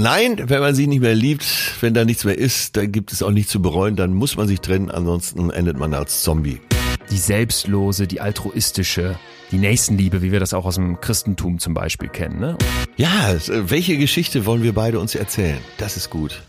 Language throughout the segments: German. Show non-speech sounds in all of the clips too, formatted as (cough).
Nein, wenn man sich nicht mehr liebt, wenn da nichts mehr ist, dann gibt es auch nichts zu bereuen, dann muss man sich trennen, ansonsten endet man als Zombie. Die selbstlose, die altruistische, die Nächstenliebe, wie wir das auch aus dem Christentum zum Beispiel kennen. Ne? Ja, welche Geschichte wollen wir beide uns erzählen? Das ist gut.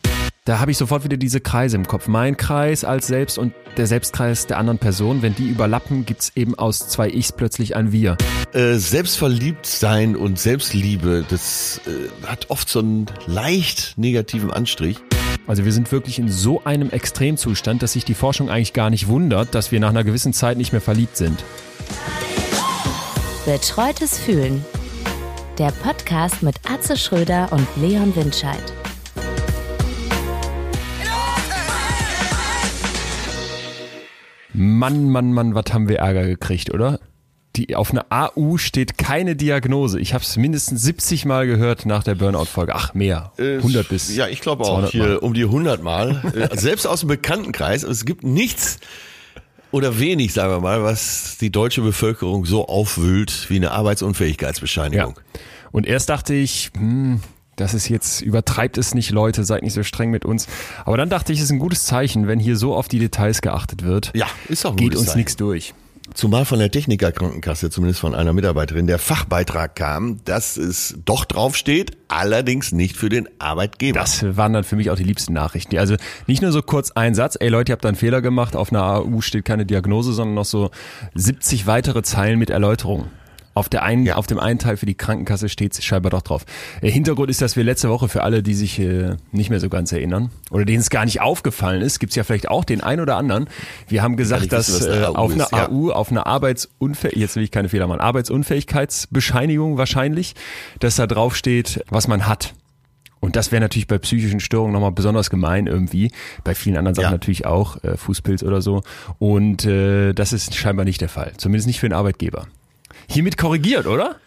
Da habe ich sofort wieder diese Kreise im Kopf. Mein Kreis als Selbst und der Selbstkreis der anderen Person. Wenn die überlappen, gibt's eben aus zwei Ichs plötzlich ein Wir. Äh, selbstverliebt sein und Selbstliebe, das äh, hat oft so einen leicht negativen Anstrich. Also wir sind wirklich in so einem Extremzustand, dass sich die Forschung eigentlich gar nicht wundert, dass wir nach einer gewissen Zeit nicht mehr verliebt sind. Betreutes Fühlen. Der Podcast mit Atze Schröder und Leon Windscheid. Mann, Mann, Mann, was haben wir Ärger gekriegt, oder? Die, auf einer AU steht keine Diagnose. Ich habe es mindestens 70 Mal gehört nach der Burnout-Folge. Ach, mehr. 100 bis. Ja, ich glaube auch. Hier um die 100 Mal. Äh, selbst aus dem Bekanntenkreis. Es gibt nichts oder wenig, sagen wir mal, was die deutsche Bevölkerung so aufwühlt wie eine Arbeitsunfähigkeitsbescheinigung. Ja. Und erst dachte ich, hm, das ist jetzt, übertreibt es nicht, Leute, seid nicht so streng mit uns. Aber dann dachte ich, es ist ein gutes Zeichen, wenn hier so auf die Details geachtet wird. Ja, ist auch ein Geht uns nichts durch. Zumal von der Technikerkrankenkasse, zumindest von einer Mitarbeiterin, der Fachbeitrag kam, dass es doch draufsteht, allerdings nicht für den Arbeitgeber. Das waren dann für mich auch die liebsten Nachrichten. Also nicht nur so kurz ein Satz, ey Leute, ihr habt da einen Fehler gemacht, auf einer AU steht keine Diagnose, sondern noch so 70 weitere Zeilen mit Erläuterungen. Auf, der einen, ja. auf dem einen Teil für die Krankenkasse steht es scheinbar doch drauf. Der Hintergrund ist, dass wir letzte Woche für alle, die sich äh, nicht mehr so ganz erinnern oder denen es gar nicht aufgefallen ist, gibt's ja vielleicht auch den einen oder anderen. Wir haben gesagt, dass wissen, äh, auf einer ja. AU, auf einer Arbeitsunfähigkeit, jetzt will ich keine Fehler machen, Arbeitsunfähigkeitsbescheinigung wahrscheinlich, dass da drauf steht, was man hat. Und das wäre natürlich bei psychischen Störungen nochmal besonders gemein irgendwie. Bei vielen anderen Sachen ja. natürlich auch, äh, Fußpilz oder so. Und äh, das ist scheinbar nicht der Fall. Zumindest nicht für den Arbeitgeber hiermit korrigiert, oder?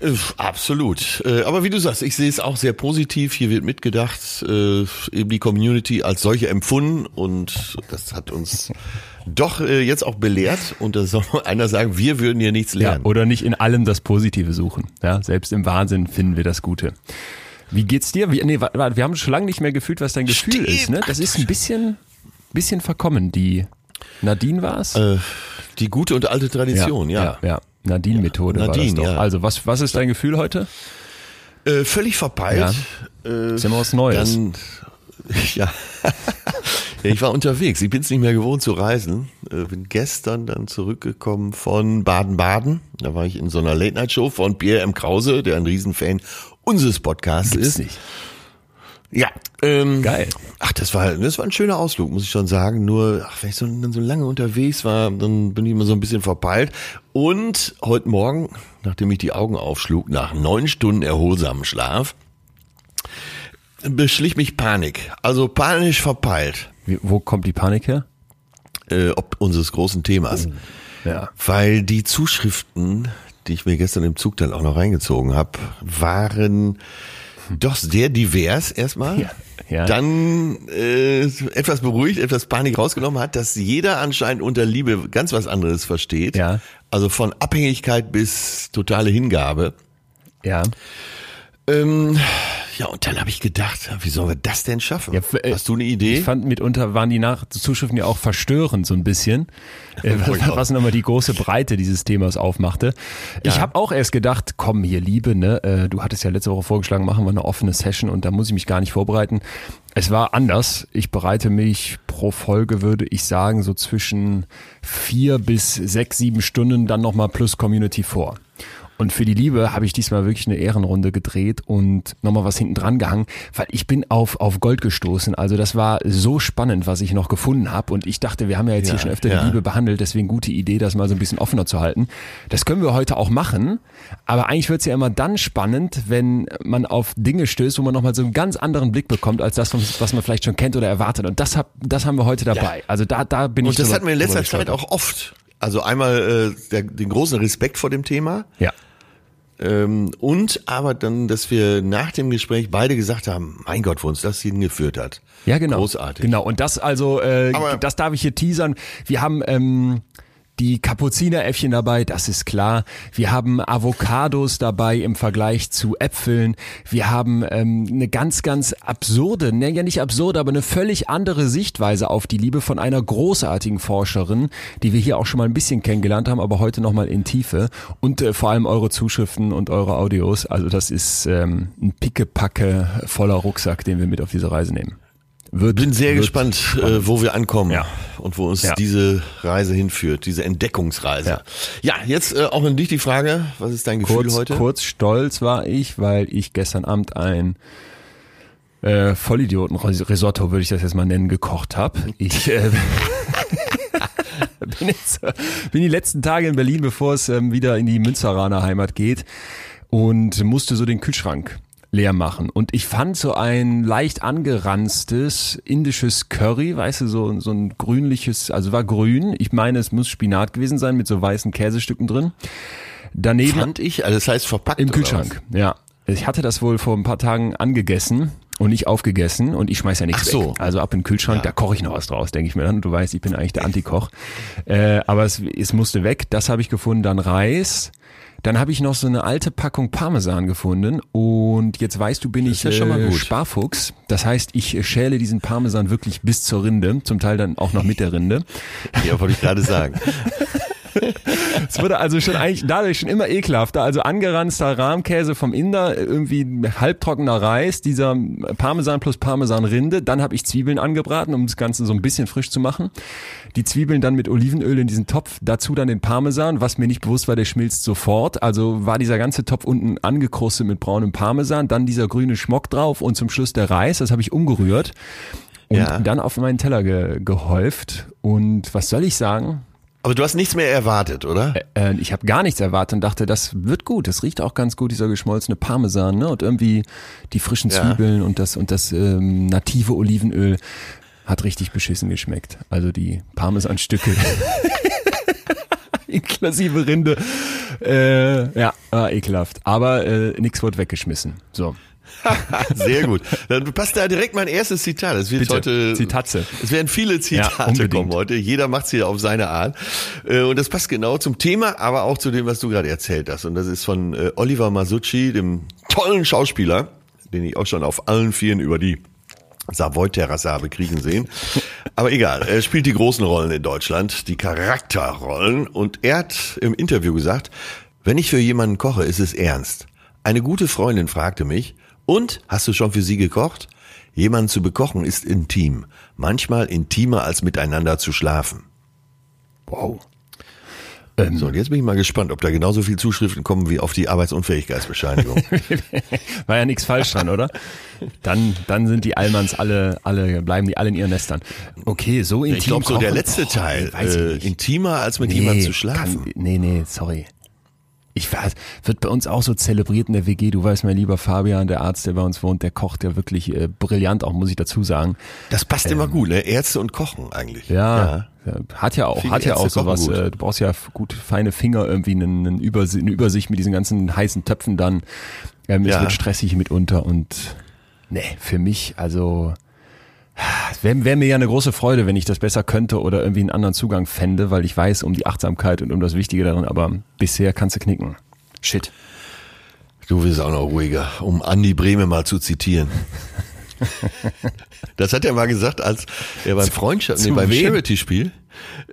Äh, absolut. Äh, aber wie du sagst, ich sehe es auch sehr positiv. Hier wird mitgedacht, äh, eben die Community als solche empfunden und das hat uns (laughs) doch jetzt auch belehrt. Und da soll (laughs) einer sagen, wir würden hier nichts lernen. Ja, oder nicht in allem das Positive suchen. Ja, selbst im Wahnsinn finden wir das Gute. Wie geht's dir? Wie, nee, warte, wir haben schon lange nicht mehr gefühlt, was dein Gefühl Stimmt. ist. Ne? Das ist ein bisschen, bisschen verkommen. Die Nadine war es? Äh, die gute und alte Tradition, ja. ja. ja. Nadine-Methode ja, Nadine, war das doch. Ja. Also was, was ist dein Gefühl heute? Äh, völlig verpeilt. Ja. Äh, ist immer was Neues. Dann, (laughs) ja. ich war unterwegs. Ich bin es nicht mehr gewohnt zu reisen. Äh, bin gestern dann zurückgekommen von Baden-Baden. Da war ich in so einer Late-Night-Show von Pierre M. Krause, der ein Riesenfan unseres Podcasts Gibt's ist. Nicht. Ja. Ähm, Geil. Ach, das war, das war ein schöner Ausflug, muss ich schon sagen. Nur, ach, wenn ich so, dann so lange unterwegs war, dann bin ich immer so ein bisschen verpeilt. Und heute Morgen, nachdem ich die Augen aufschlug, nach neun Stunden erholsamen Schlaf, beschlich mich Panik. Also panisch verpeilt. Wie, wo kommt die Panik her? Äh, ob unseres großen Themas. Oh, ja. Weil die Zuschriften, die ich mir gestern im Zug dann auch noch reingezogen habe, waren doch sehr divers erstmal. Ja, ja. Dann äh, etwas beruhigt, etwas Panik rausgenommen hat, dass jeder anscheinend unter Liebe ganz was anderes versteht. Ja. Also von Abhängigkeit bis totale Hingabe. Ja. Ähm, ja, und dann habe ich gedacht, wie sollen wir das denn schaffen? Ja, äh, Hast du eine Idee? Ich fand mitunter waren die Nachzuschriften ja auch verstörend so ein bisschen, (laughs) äh, was, was nochmal die große Breite dieses Themas aufmachte. Ja. Ich habe auch erst gedacht, komm hier Liebe, ne? Äh, du hattest ja letzte Woche vorgeschlagen, machen wir eine offene Session und da muss ich mich gar nicht vorbereiten. Es war anders. Ich bereite mich pro Folge, würde ich sagen, so zwischen vier bis sechs, sieben Stunden dann nochmal plus Community vor. Und für die Liebe habe ich diesmal wirklich eine Ehrenrunde gedreht und nochmal was hinten dran gehangen, weil ich bin auf, auf Gold gestoßen. Also das war so spannend, was ich noch gefunden habe. Und ich dachte, wir haben ja jetzt ja, hier schon öfter ja. die Liebe behandelt, deswegen gute Idee, das mal so ein bisschen offener zu halten. Das können wir heute auch machen. Aber eigentlich wird es ja immer dann spannend, wenn man auf Dinge stößt, wo man nochmal so einen ganz anderen Blick bekommt, als das, was man vielleicht schon kennt oder erwartet. Und das, hab, das haben wir heute dabei. Ja. Also da, da bin und ich. Und das hatten wir in letzter Zeit auch oft. Also einmal äh, der, den großen Respekt vor dem Thema. Ja. Ähm, und aber dann, dass wir nach dem Gespräch beide gesagt haben, mein Gott, wo uns das hingeführt hat. Ja, genau. Großartig. Genau. Und das also, äh, aber das darf ich hier teasern. Wir haben ähm, die Kapuzineräffchen dabei, das ist klar. Wir haben Avocados dabei im Vergleich zu Äpfeln. Wir haben ähm, eine ganz, ganz absurde, ne, ja nicht absurde, aber eine völlig andere Sichtweise auf die Liebe von einer großartigen Forscherin, die wir hier auch schon mal ein bisschen kennengelernt haben, aber heute nochmal in Tiefe. Und äh, vor allem eure Zuschriften und eure Audios. Also das ist ähm, ein Pickepacke voller Rucksack, den wir mit auf diese Reise nehmen. Wird, Bin sehr gespannt, äh, wo wir ankommen ja. und wo uns ja. diese Reise hinführt, diese Entdeckungsreise. Ja, ja jetzt äh, auch an dich die Frage, was ist dein Gefühl kurz, heute? Kurz stolz war ich, weil ich gestern Abend ein äh, Vollidioten-Risotto, würde ich das jetzt mal nennen, gekocht habe. Ich äh, (laughs) bin, jetzt, bin die letzten Tage in Berlin, bevor es ähm, wieder in die Münzeraner Heimat geht und musste so den Kühlschrank leer machen. Und ich fand so ein leicht angeranztes indisches Curry, weißt du, so, so ein grünliches, also war grün. Ich meine, es muss Spinat gewesen sein mit so weißen Käsestücken drin. Daneben. Fand ich, also das heißt verpackt. Im Kühlschrank, ja. Ich hatte das wohl vor ein paar Tagen angegessen und nicht aufgegessen und ich schmeiß ja nichts Ach so. weg. Also ab in den Kühlschrank, ja. da koche ich noch was draus, denke ich mir dann. Du weißt, ich bin eigentlich der Antikoch. Äh, aber es, es musste weg. Das habe ich gefunden. Dann Reis, dann habe ich noch so eine alte Packung Parmesan gefunden und jetzt weißt du, bin ich ja äh, Sparfuchs. Das heißt, ich schäle diesen Parmesan wirklich bis zur Rinde, zum Teil dann auch noch mit der Rinde. Ja, wollte ich gerade sagen. (laughs) Es wurde also schon eigentlich dadurch schon immer ekelhafter. Also angeranzter Rahmkäse vom Inder, irgendwie halbtrockener Reis, dieser Parmesan plus Parmesanrinde. Dann habe ich Zwiebeln angebraten, um das Ganze so ein bisschen frisch zu machen. Die Zwiebeln dann mit Olivenöl in diesen Topf, dazu dann den Parmesan, was mir nicht bewusst war, der schmilzt sofort. Also war dieser ganze Topf unten angekrustet mit braunem Parmesan, dann dieser grüne Schmock drauf und zum Schluss der Reis, das habe ich umgerührt und ja. dann auf meinen Teller ge gehäuft. Und was soll ich sagen? Aber du hast nichts mehr erwartet, oder? Äh, äh, ich habe gar nichts erwartet und dachte, das wird gut. Das riecht auch ganz gut, dieser geschmolzene Parmesan, ne? Und irgendwie die frischen Zwiebeln ja. und das und das ähm, native Olivenöl hat richtig beschissen geschmeckt. Also die Parmesanstücke. (laughs) Inklusive Rinde. Äh, ja, war ekelhaft. Aber äh, nichts wurde weggeschmissen. So. (laughs) Sehr gut. Dann passt da direkt mein erstes Zitat. Es wird Bitte. heute Zitatze. Es werden viele Zitate ja, kommen heute. Jeder macht es hier auf seine Art. Äh, und das passt genau zum Thema, aber auch zu dem, was du gerade erzählt hast. Und das ist von äh, Oliver Masucci, dem tollen Schauspieler, den ich auch schon auf allen Vieren über die Savoy-Terrasse habe kriegen sehen. Aber egal, er spielt die großen Rollen in Deutschland, die Charakterrollen. Und er hat im Interview gesagt, wenn ich für jemanden koche, ist es ernst. Eine gute Freundin fragte mich, und hast du schon für sie gekocht? Jemanden zu bekochen ist intim, manchmal intimer als miteinander zu schlafen. Wow. Ähm, so, und jetzt bin ich mal gespannt, ob da genauso viel Zuschriften kommen wie auf die Arbeitsunfähigkeitsbescheinigung. (laughs) War ja nichts falsch dran, oder? Dann, dann sind die Allmanns alle, alle, bleiben die alle in ihren Nestern. Okay, so intim. Ich glaube, so der letzte Teil, oh, äh, intimer als mit nee, jemandem zu schlafen. Kann, nee, nee, sorry ich weiß, wird bei uns auch so zelebriert in der WG. Du weißt, mein lieber Fabian, der Arzt, der bei uns wohnt, der kocht ja wirklich äh, brillant, auch muss ich dazu sagen. Das passt ähm, immer gut, ne? Ärzte und Kochen eigentlich. Ja, ja. hat ja auch, Viele hat ja auch sowas. Äh, du brauchst ja gut feine Finger irgendwie, einen, einen Übersicht, eine Übersicht mit diesen ganzen heißen Töpfen dann. Ähm, ja. Es wird stressig mitunter und ne, für mich also Wäre wär mir ja eine große Freude, wenn ich das besser könnte oder irgendwie einen anderen Zugang fände, weil ich weiß um die Achtsamkeit und um das Wichtige darin, aber bisher kannst du knicken. Shit. Du wirst auch noch ruhiger, um Andi Breme mal zu zitieren. (laughs) das hat er mal gesagt, als er beim Freundschaft, nee, beim Charity-Spiel.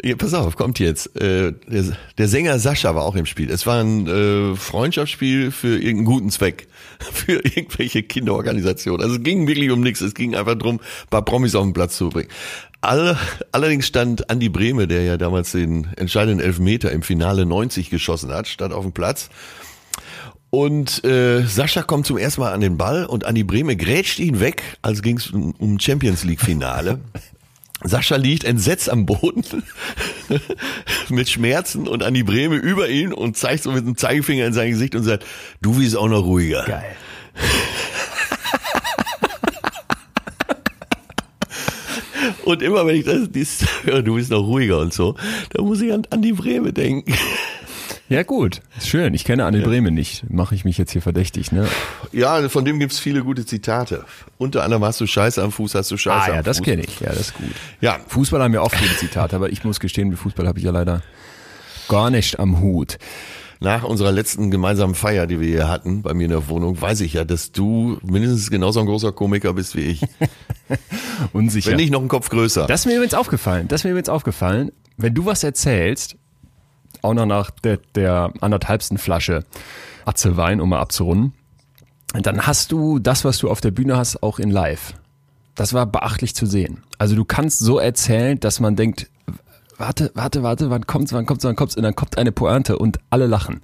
Ja, pass auf, kommt jetzt. Äh, der, der, Sänger Sascha war auch im Spiel. Es war ein äh, Freundschaftsspiel für irgendeinen guten Zweck. (laughs) Für irgendwelche Kinderorganisationen. Also es ging wirklich um nichts. Es ging einfach darum, ein paar Promis auf den Platz zu bringen. All, allerdings stand Andi Brehme, der ja damals den entscheidenden Elfmeter im Finale 90 geschossen hat, stand auf dem Platz. Und äh, Sascha kommt zum ersten Mal an den Ball und Andi Brehme grätscht ihn weg, als ging es um, Champions League Finale. (laughs) Sascha liegt entsetzt am Boden (laughs) mit Schmerzen und Andi Breme über ihn und zeigt so mit dem Zeigefinger in sein Gesicht und sagt, du bist auch noch ruhiger. Geil. (laughs) und immer wenn ich das, das höre, du bist noch ruhiger und so, da muss ich an Andi Breme denken. Ja gut, schön. Ich kenne Anne ja. Bremen nicht. Mache ich mich jetzt hier verdächtig, ne? Ja, von dem gibt's viele gute Zitate. Unter anderem hast du Scheiße am Fuß, hast du Scheiße ah, am ja, Fuß. ja, das kenne ich. Ja, das ist gut. Ja. Fußball haben ja oft gute Zitate, aber ich muss gestehen, mit Fußball habe ich ja leider gar nicht am Hut. Nach unserer letzten gemeinsamen Feier, die wir hier hatten, bei mir in der Wohnung, weiß ich ja, dass du mindestens genauso ein großer Komiker bist wie ich. (laughs) Unsicher. Wenn nicht noch einen Kopf größer. Das ist mir übrigens aufgefallen. Das ist mir übrigens aufgefallen. Wenn du was erzählst, auch noch nach der, der anderthalbsten Flasche Atzelwein, um mal abzurunden, dann hast du das, was du auf der Bühne hast, auch in live. Das war beachtlich zu sehen. Also du kannst so erzählen, dass man denkt, warte, warte, warte, wann kommt's, wann kommt's, wann kommt's, und dann kommt eine Pointe und alle lachen.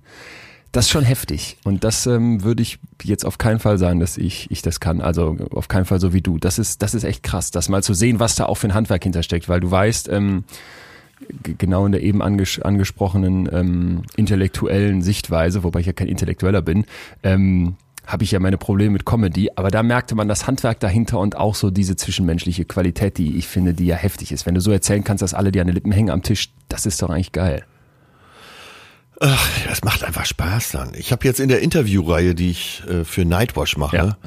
Das ist schon heftig. Und das ähm, würde ich jetzt auf keinen Fall sagen, dass ich, ich das kann. Also auf keinen Fall so wie du. Das ist, das ist echt krass, das mal zu sehen, was da auch für ein Handwerk hintersteckt, weil du weißt, ähm, genau in der eben anges angesprochenen ähm, intellektuellen Sichtweise, wobei ich ja kein Intellektueller bin, ähm, habe ich ja meine Probleme mit Comedy, aber da merkte man das Handwerk dahinter und auch so diese zwischenmenschliche Qualität, die ich finde, die ja heftig ist. Wenn du so erzählen kannst, dass alle dir an den Lippen hängen am Tisch, das ist doch eigentlich geil. Ach, das macht einfach Spaß dann. Ich habe jetzt in der Interviewreihe, die ich äh, für Nightwash mache, ja.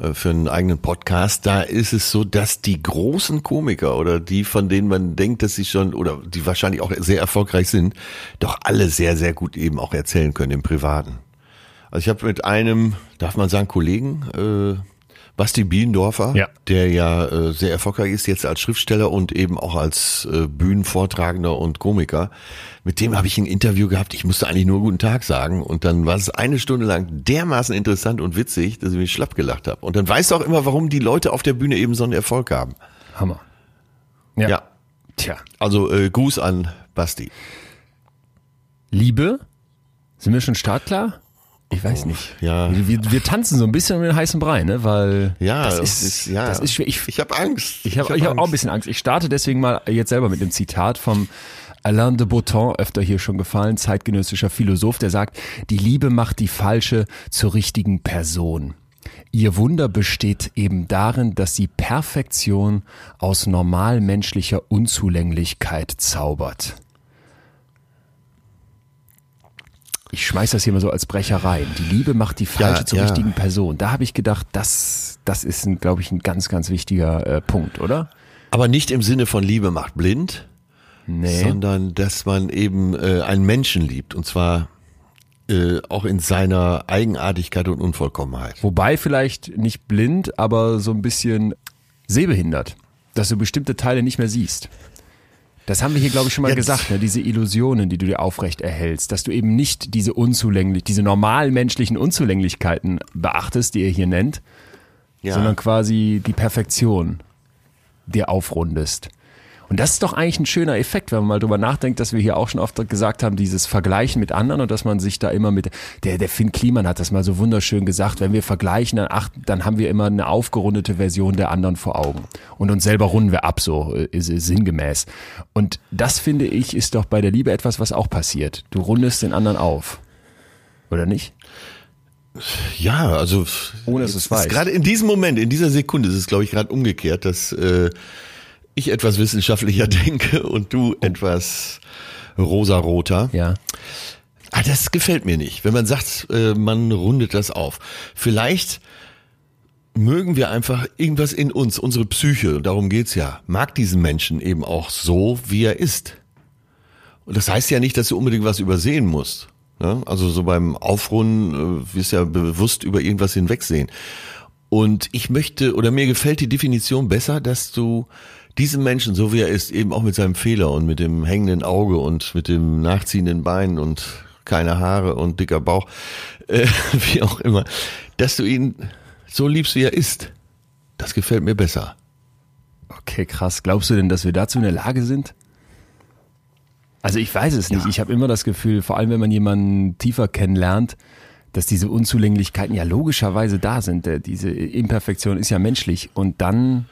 Äh, für einen eigenen Podcast, da ist es so, dass die großen Komiker oder die, von denen man denkt, dass sie schon oder die wahrscheinlich auch sehr erfolgreich sind, doch alle sehr, sehr gut eben auch erzählen können im Privaten. Also ich habe mit einem, darf man sagen, Kollegen, äh, Basti Bielendorfer, ja. der ja äh, sehr erfolgreich ist jetzt als Schriftsteller und eben auch als äh, Bühnenvortragender und Komiker. Mit dem habe ich ein Interview gehabt. Ich musste eigentlich nur guten Tag sagen und dann war es eine Stunde lang dermaßen interessant und witzig, dass ich mich schlapp gelacht habe. Und dann weißt du auch immer, warum die Leute auf der Bühne eben so einen Erfolg haben. Hammer. Ja. ja. Tja. Also äh, Gruß an Basti. Liebe? Sind wir schon startklar? Ich weiß nicht. Ja. Wir, wir tanzen so ein bisschen um den heißen Brei, ne? Weil ja, das ist, ist ja. das ist schwer. Ich, ich habe Angst. Ich habe ich hab, hab auch ein bisschen Angst. Ich starte deswegen mal jetzt selber mit dem Zitat vom Alain de Botton, öfter hier schon gefallen, zeitgenössischer Philosoph, der sagt, die Liebe macht die falsche zur richtigen Person. Ihr Wunder besteht eben darin, dass sie Perfektion aus normalmenschlicher Unzulänglichkeit zaubert. Ich schmeiß das hier mal so als Brecherei. Die Liebe macht die falsche ja, zur ja. richtigen Person. Da habe ich gedacht, das, das ist, glaube ich, ein ganz, ganz wichtiger äh, Punkt, oder? Aber nicht im Sinne von Liebe macht blind, nee. sondern dass man eben äh, einen Menschen liebt und zwar äh, auch in seiner Eigenartigkeit und Unvollkommenheit. Wobei vielleicht nicht blind, aber so ein bisschen sehbehindert, dass du bestimmte Teile nicht mehr siehst. Das haben wir hier, glaube ich, schon mal Jetzt. gesagt, ne? diese Illusionen, die du dir aufrecht erhältst, dass du eben nicht diese unzulänglich, diese normalen menschlichen Unzulänglichkeiten beachtest, die ihr hier nennt, ja. sondern quasi die Perfektion dir aufrundest. Und das ist doch eigentlich ein schöner Effekt, wenn man mal drüber nachdenkt, dass wir hier auch schon oft gesagt haben, dieses Vergleichen mit anderen und dass man sich da immer mit, der, der Finn Kliman hat das mal so wunderschön gesagt, wenn wir vergleichen, dann, ach, dann haben wir immer eine aufgerundete Version der anderen vor Augen. Und uns selber runden wir ab, so ist, ist sinngemäß. Und das finde ich, ist doch bei der Liebe etwas, was auch passiert. Du rundest den anderen auf. Oder nicht? Ja, also ohne dass es weiß. Gerade in diesem Moment, in dieser Sekunde ist es, glaube ich, gerade umgekehrt, dass äh, ich etwas wissenschaftlicher (laughs) denke und du etwas rosaroter. Ja. Ah, das gefällt mir nicht, wenn man sagt, äh, man rundet das auf. Vielleicht mögen wir einfach irgendwas in uns, unsere Psyche, darum geht's ja, mag diesen Menschen eben auch so, wie er ist. Und das heißt ja nicht, dass du unbedingt was übersehen musst. Ne? Also so beim Aufrunden äh, wirst ja bewusst über irgendwas hinwegsehen. Und ich möchte, oder mir gefällt die Definition besser, dass du diesem Menschen, so wie er ist, eben auch mit seinem Fehler und mit dem hängenden Auge und mit dem nachziehenden Bein und keine Haare und dicker Bauch, (laughs) äh, wie auch immer, dass du ihn so liebst, wie er ist. Das gefällt mir besser. Okay, krass. Glaubst du denn, dass wir dazu in der Lage sind? Also ich weiß es nicht. Ja. Ich habe immer das Gefühl, vor allem wenn man jemanden tiefer kennenlernt, dass diese Unzulänglichkeiten ja logischerweise da sind. Äh, diese Imperfektion ist ja menschlich. Und dann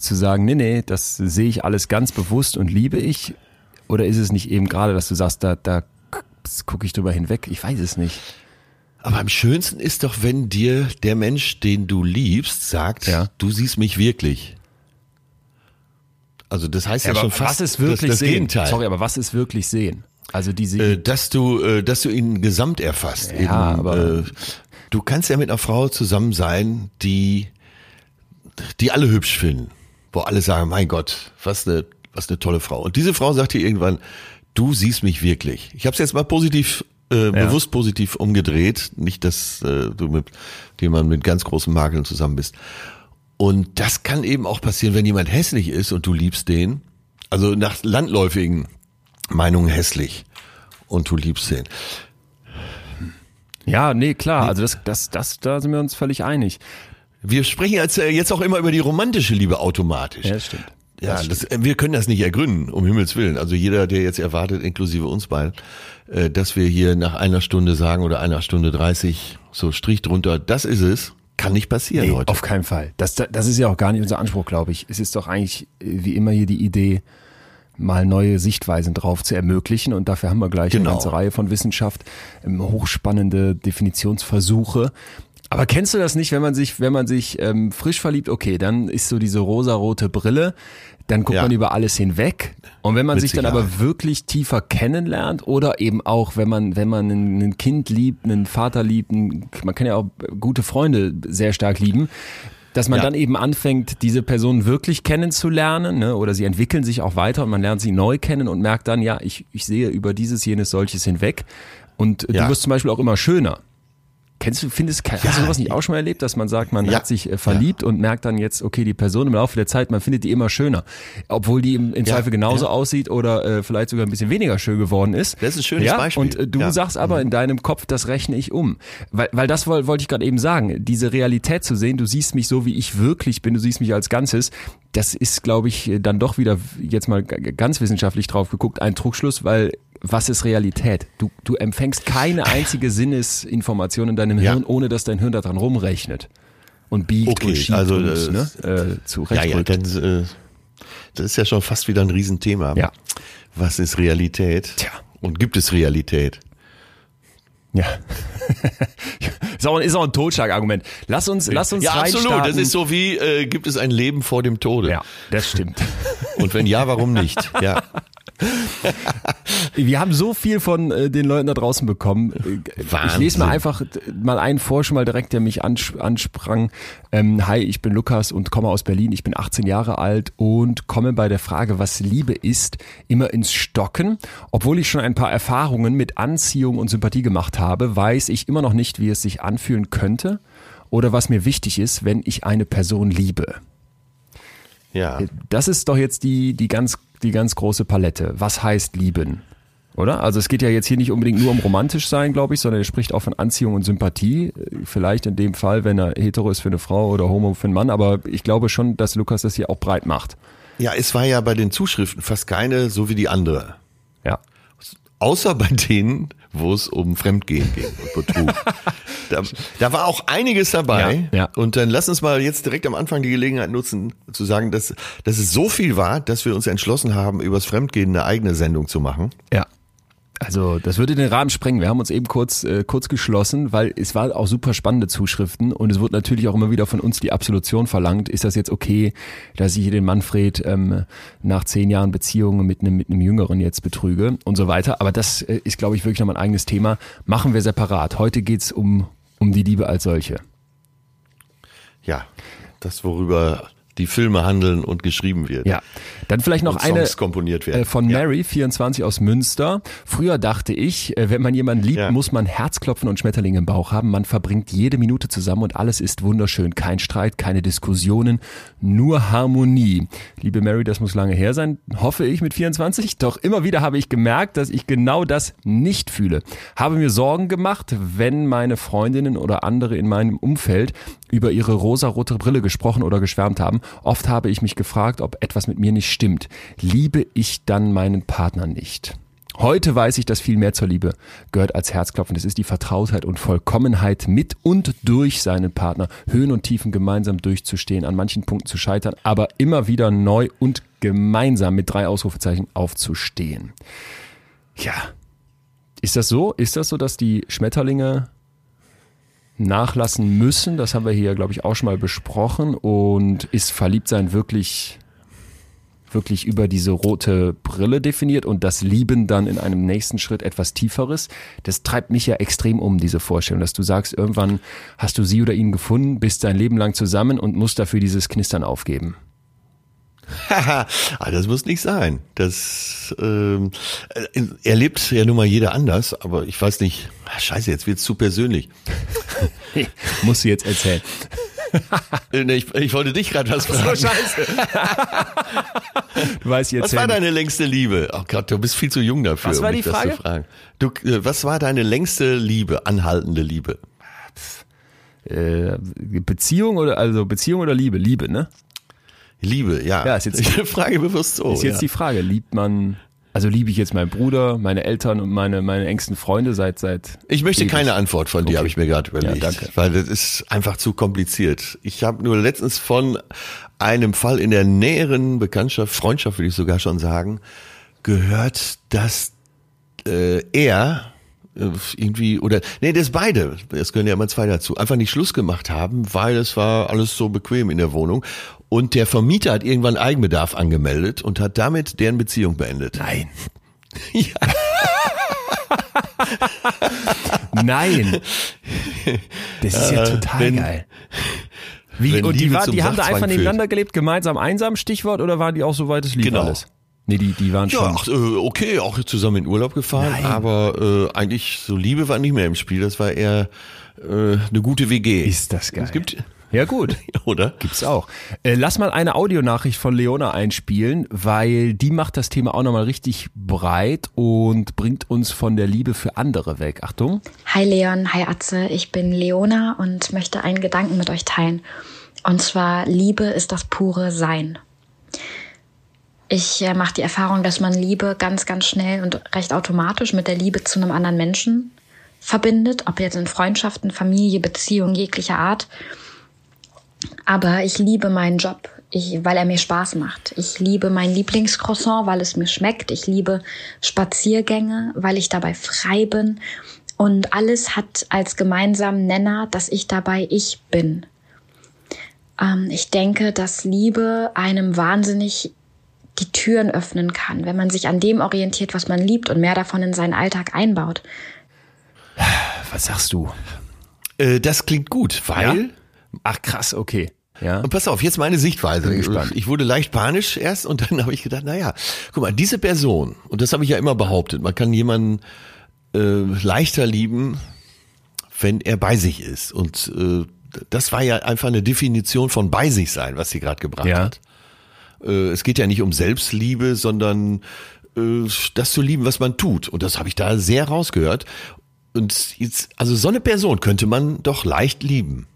zu sagen, nee, nee, das sehe ich alles ganz bewusst und liebe ich? Oder ist es nicht eben gerade, dass du sagst, da, da gucke ich drüber hinweg? Ich weiß es nicht. Aber am schönsten ist doch, wenn dir der Mensch, den du liebst, sagt, ja. du siehst mich wirklich. Also das heißt ja, ja schon fast was ist wirklich das, das Gegenteil. Sorry, aber was ist wirklich sehen? Also diese, äh, dass du, äh, dass du ihn gesamt erfasst. Ja, eben, aber äh, du kannst ja mit einer Frau zusammen sein, die, die alle hübsch finden wo alle sagen, mein Gott, was eine, was eine tolle Frau. Und diese Frau sagt dir irgendwann, du siehst mich wirklich. Ich habe es jetzt mal positiv, äh, ja. bewusst positiv umgedreht. Nicht, dass äh, du mit jemandem mit ganz großen Makeln zusammen bist. Und das kann eben auch passieren, wenn jemand hässlich ist und du liebst den. Also nach landläufigen Meinungen hässlich und du liebst den. Ja, nee, klar. Also das, das, das, da sind wir uns völlig einig. Wir sprechen jetzt, äh, jetzt auch immer über die romantische Liebe automatisch. Ja, das stimmt. Ja, das, das, wir können das nicht ergründen, um Himmels Willen. Also jeder, der jetzt erwartet, inklusive uns beiden, äh, dass wir hier nach einer Stunde sagen oder einer Stunde dreißig so Strich drunter, das ist es, kann nicht passieren nee, heute. Auf keinen Fall. Das, das ist ja auch gar nicht unser Anspruch, glaube ich. Es ist doch eigentlich wie immer hier die Idee, mal neue Sichtweisen drauf zu ermöglichen. Und dafür haben wir gleich genau. eine ganze Reihe von Wissenschaft, ähm, hochspannende Definitionsversuche. Aber kennst du das nicht, wenn man sich, wenn man sich ähm, frisch verliebt, okay, dann ist so diese rosarote Brille, dann guckt ja. man über alles hinweg. Und wenn man Witzig, sich dann aber wirklich tiefer kennenlernt oder eben auch, wenn man, wenn man ein, Kind liebt, einen Vater liebt, ein, man kann ja auch gute Freunde sehr stark lieben, dass man ja. dann eben anfängt, diese Person wirklich kennenzulernen, ne? oder sie entwickeln sich auch weiter und man lernt sie neu kennen und merkt dann, ja, ich, ich sehe über dieses, jenes, solches hinweg. Und ja. du wirst zum Beispiel auch immer schöner. Kennst du, findest, hast ja, du sowas nicht auch schon mal erlebt, dass man sagt, man ja, hat sich äh, verliebt ja. und merkt dann jetzt, okay, die Person im Laufe der Zeit, man findet die immer schöner. Obwohl die im, im Zweifel genauso aussieht oder äh, vielleicht sogar ein bisschen weniger schön geworden ist. Das ist ein schönes Beispiel. Und äh, du sagst aber mhm. in deinem Kopf, das rechne ich um. Weil, weil das wollte wollt ich gerade eben sagen, diese Realität zu sehen, du siehst mich so, wie ich wirklich bin, du siehst mich als Ganzes, das ist, glaube ich, dann doch wieder jetzt mal ganz wissenschaftlich drauf geguckt, ein Trugschluss, weil was ist Realität? Du, du empfängst keine einzige Sinnesinformation in deinem Hirn, ja. ohne dass dein Hirn daran rumrechnet und biegt okay, und schiebt also, und äh, ne, äh, zurecht. Ja, ja, dann, äh, das ist ja schon fast wieder ein Riesenthema. Ja. Was ist Realität? Tja. Und gibt es Realität? Ja. (laughs) ist, auch, ist auch ein Totschlagargument. Lass uns, lass uns Ja, absolut. Das ist so wie, äh, gibt es ein Leben vor dem Tode? Ja, das stimmt. Und wenn ja, warum nicht? (laughs) Ja. (laughs) Wir haben so viel von äh, den Leuten da draußen bekommen. Wahnsinn. Ich lese mal einfach mal einen vor, schon mal direkt, der mich ansprang. Ähm, hi, ich bin Lukas und komme aus Berlin. Ich bin 18 Jahre alt und komme bei der Frage, was Liebe ist, immer ins Stocken. Obwohl ich schon ein paar Erfahrungen mit Anziehung und Sympathie gemacht habe, weiß ich immer noch nicht, wie es sich anfühlen könnte oder was mir wichtig ist, wenn ich eine Person liebe. Ja. Das ist doch jetzt die, die ganz die ganz große Palette. Was heißt lieben? Oder? Also es geht ja jetzt hier nicht unbedingt nur um romantisch sein, glaube ich, sondern er spricht auch von Anziehung und Sympathie. Vielleicht in dem Fall, wenn er hetero ist für eine Frau oder homo für einen Mann, aber ich glaube schon, dass Lukas das hier auch breit macht. Ja, es war ja bei den Zuschriften fast keine so wie die andere. Ja. Außer bei denen, wo es um Fremdgehen ging und Betrug. da, da war auch einiges dabei. Ja, ja. Und dann lass uns mal jetzt direkt am Anfang die Gelegenheit nutzen, zu sagen, dass, dass es so viel war, dass wir uns entschlossen haben, übers Fremdgehen eine eigene Sendung zu machen. Ja. Also das würde den Rahmen sprengen. Wir haben uns eben kurz äh, kurz geschlossen, weil es war auch super spannende Zuschriften und es wird natürlich auch immer wieder von uns die Absolution verlangt. Ist das jetzt okay, dass ich hier den Manfred ähm, nach zehn Jahren Beziehung mit einem mit einem Jüngeren jetzt betrüge und so weiter? Aber das äh, ist, glaube ich, wirklich nochmal ein eigenes Thema. Machen wir separat. Heute geht's um um die Liebe als solche. Ja, das worüber die Filme handeln und geschrieben wird. Ja, dann vielleicht noch eine komponiert werden. Äh, von ja. Mary, 24 aus Münster. Früher dachte ich, äh, wenn man jemanden liebt, ja. muss man Herzklopfen und Schmetterlinge im Bauch haben. Man verbringt jede Minute zusammen und alles ist wunderschön. Kein Streit, keine Diskussionen, nur Harmonie. Liebe Mary, das muss lange her sein, hoffe ich mit 24. Doch immer wieder habe ich gemerkt, dass ich genau das nicht fühle. Habe mir Sorgen gemacht, wenn meine Freundinnen oder andere in meinem Umfeld über ihre rosarote Brille gesprochen oder geschwärmt haben. Oft habe ich mich gefragt, ob etwas mit mir nicht stimmt. Liebe ich dann meinen Partner nicht? Heute weiß ich, dass viel mehr zur Liebe gehört als Herzklopfen. Es ist die Vertrautheit und Vollkommenheit mit und durch seinen Partner, Höhen und Tiefen gemeinsam durchzustehen, an manchen Punkten zu scheitern, aber immer wieder neu und gemeinsam mit drei Ausrufezeichen aufzustehen. Ja. Ist das so? Ist das so, dass die Schmetterlinge nachlassen müssen. Das haben wir hier, glaube ich, auch schon mal besprochen. Und ist Verliebtsein wirklich, wirklich über diese rote Brille definiert und das Lieben dann in einem nächsten Schritt etwas Tieferes? Das treibt mich ja extrem um, diese Vorstellung, dass du sagst, irgendwann hast du sie oder ihn gefunden, bist dein Leben lang zusammen und musst dafür dieses Knistern aufgeben. (laughs) Ah, das muss nicht sein. Das ähm, äh, erlebt ja nun mal jeder anders, aber ich weiß nicht. Ach, scheiße, jetzt wird's zu persönlich. (laughs) Musst du jetzt erzählen. Äh, (laughs) nee, ich, ich wollte dich gerade was fragen. So scheiße. du weißt jetzt. Was war deine längste Liebe? Oh Gott, du bist viel zu jung dafür. Was war um die Frage? Das zu fragen. Du, äh, was war deine längste Liebe, anhaltende Liebe? Äh, Beziehung oder also Beziehung oder Liebe? Liebe, ne? Liebe, ja. Ja, ist jetzt- (laughs) ich frage bewusst so. Ist jetzt ja. die Frage, liebt man also liebe ich jetzt meinen Bruder, meine Eltern und meine meine engsten Freunde seit seit Ich möchte ewig? keine Antwort von dir, Okay. habe ich mir gerade überlegt. Ja, danke. Weil das ist einfach zu kompliziert. Ich habe nur letztens von einem Fall in der näheren Bekanntschaft, Freundschaft würde ich sogar schon sagen, gehört, dass äh, er äh, irgendwie oder nee, das beide, es gehören ja immer zwei dazu, einfach nicht Schluss gemacht haben, weil es war alles so bequem in der Wohnung und der Vermieter hat irgendwann Eigenbedarf angemeldet und hat damit deren Beziehung beendet. Nein. (laughs) Ja. Nein. Das ist ja Äh, total wenn- geil. Wie, und die, war, die haben da einfach führt. nebeneinander gelebt, gemeinsam einsam, Stichwort, oder waren die auch so weit es lief Genau. alles? Nee, die, die waren Ja, schon. ach, äh, okay, auch zusammen in Urlaub gefahren, Nein. aber äh, eigentlich so Liebe war nicht mehr im Spiel, das war eher äh, eine gute WG. Ist das geil. Es gibt, Ja, gut. (laughs) oder? Gibt's auch. Äh, lass mal eine Audionachricht von Leona einspielen, weil die macht das Thema auch nochmal richtig breit und bringt uns von der Liebe für andere weg. Achtung. Hi Leon, hi Atze, ich bin Leona und möchte einen Gedanken mit euch teilen. Und zwar, Liebe ist das pure Sein. Ich äh, mache die Erfahrung, dass man Liebe ganz, ganz schnell und recht automatisch mit der Liebe zu einem anderen Menschen verbindet, ob jetzt in Freundschaften, Familie, Beziehung jeglicher Art. Aber ich liebe meinen Job, ich, weil er mir Spaß macht. Ich liebe mein Lieblingscroissant, weil es mir schmeckt. Ich liebe Spaziergänge, weil ich dabei frei bin. Und alles hat als gemeinsamen Nenner, dass ich dabei ich bin. Ähm, ich denke, dass Liebe einem wahnsinnig die Türen öffnen kann, wenn man sich an dem orientiert, was man liebt und mehr davon in seinen Alltag einbaut. Was sagst du? Äh, das klingt gut, weil. Ach krass, okay. Ja. Und pass auf, jetzt meine Sichtweise. Bin gespannt. Ich wurde leicht panisch erst und dann (laughs) habe ich gedacht, naja, guck mal, diese Person, und das habe ich ja immer behauptet, man kann jemanden äh, leichter lieben, wenn er bei sich ist. Und äh, das war ja einfach eine Definition von bei sich sein, was sie gerade gebracht Ja. hat. Äh, es geht ja nicht um Selbstliebe, sondern äh, das zu lieben, was man tut. Und das habe ich da sehr rausgehört. Und jetzt, also so eine Person könnte man doch leicht lieben.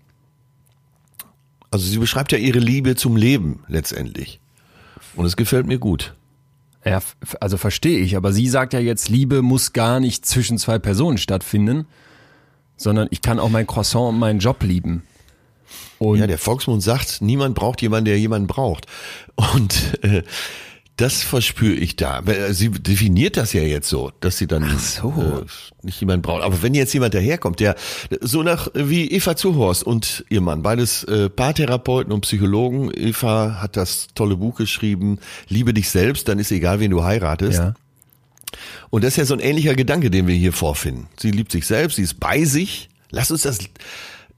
Also sie beschreibt ja ihre Liebe zum Leben letztendlich. Und es gefällt mir gut. Ja, also verstehe ich, aber sie sagt ja jetzt, Liebe muss gar nicht zwischen zwei Personen stattfinden, sondern ich kann auch mein Croissant und meinen Job lieben. Und Ja, der Volksmund sagt, niemand braucht jemanden, der jemanden braucht. Und äh, das verspüre ich da. Sie definiert das ja jetzt so, dass sie dann so. äh, nicht jemanden braucht. Aber wenn jetzt jemand daherkommt, der so nach wie Eva Zuhorst und ihr Mann, beides äh, Paartherapeuten und Psychologen. Eva hat das tolle Buch geschrieben, Liebe dich selbst, dann ist egal, wen du heiratest. ja. Und das ist ja so ein ähnlicher Gedanke, den wir hier vorfinden. Sie liebt sich selbst, sie ist bei sich. Lass uns das.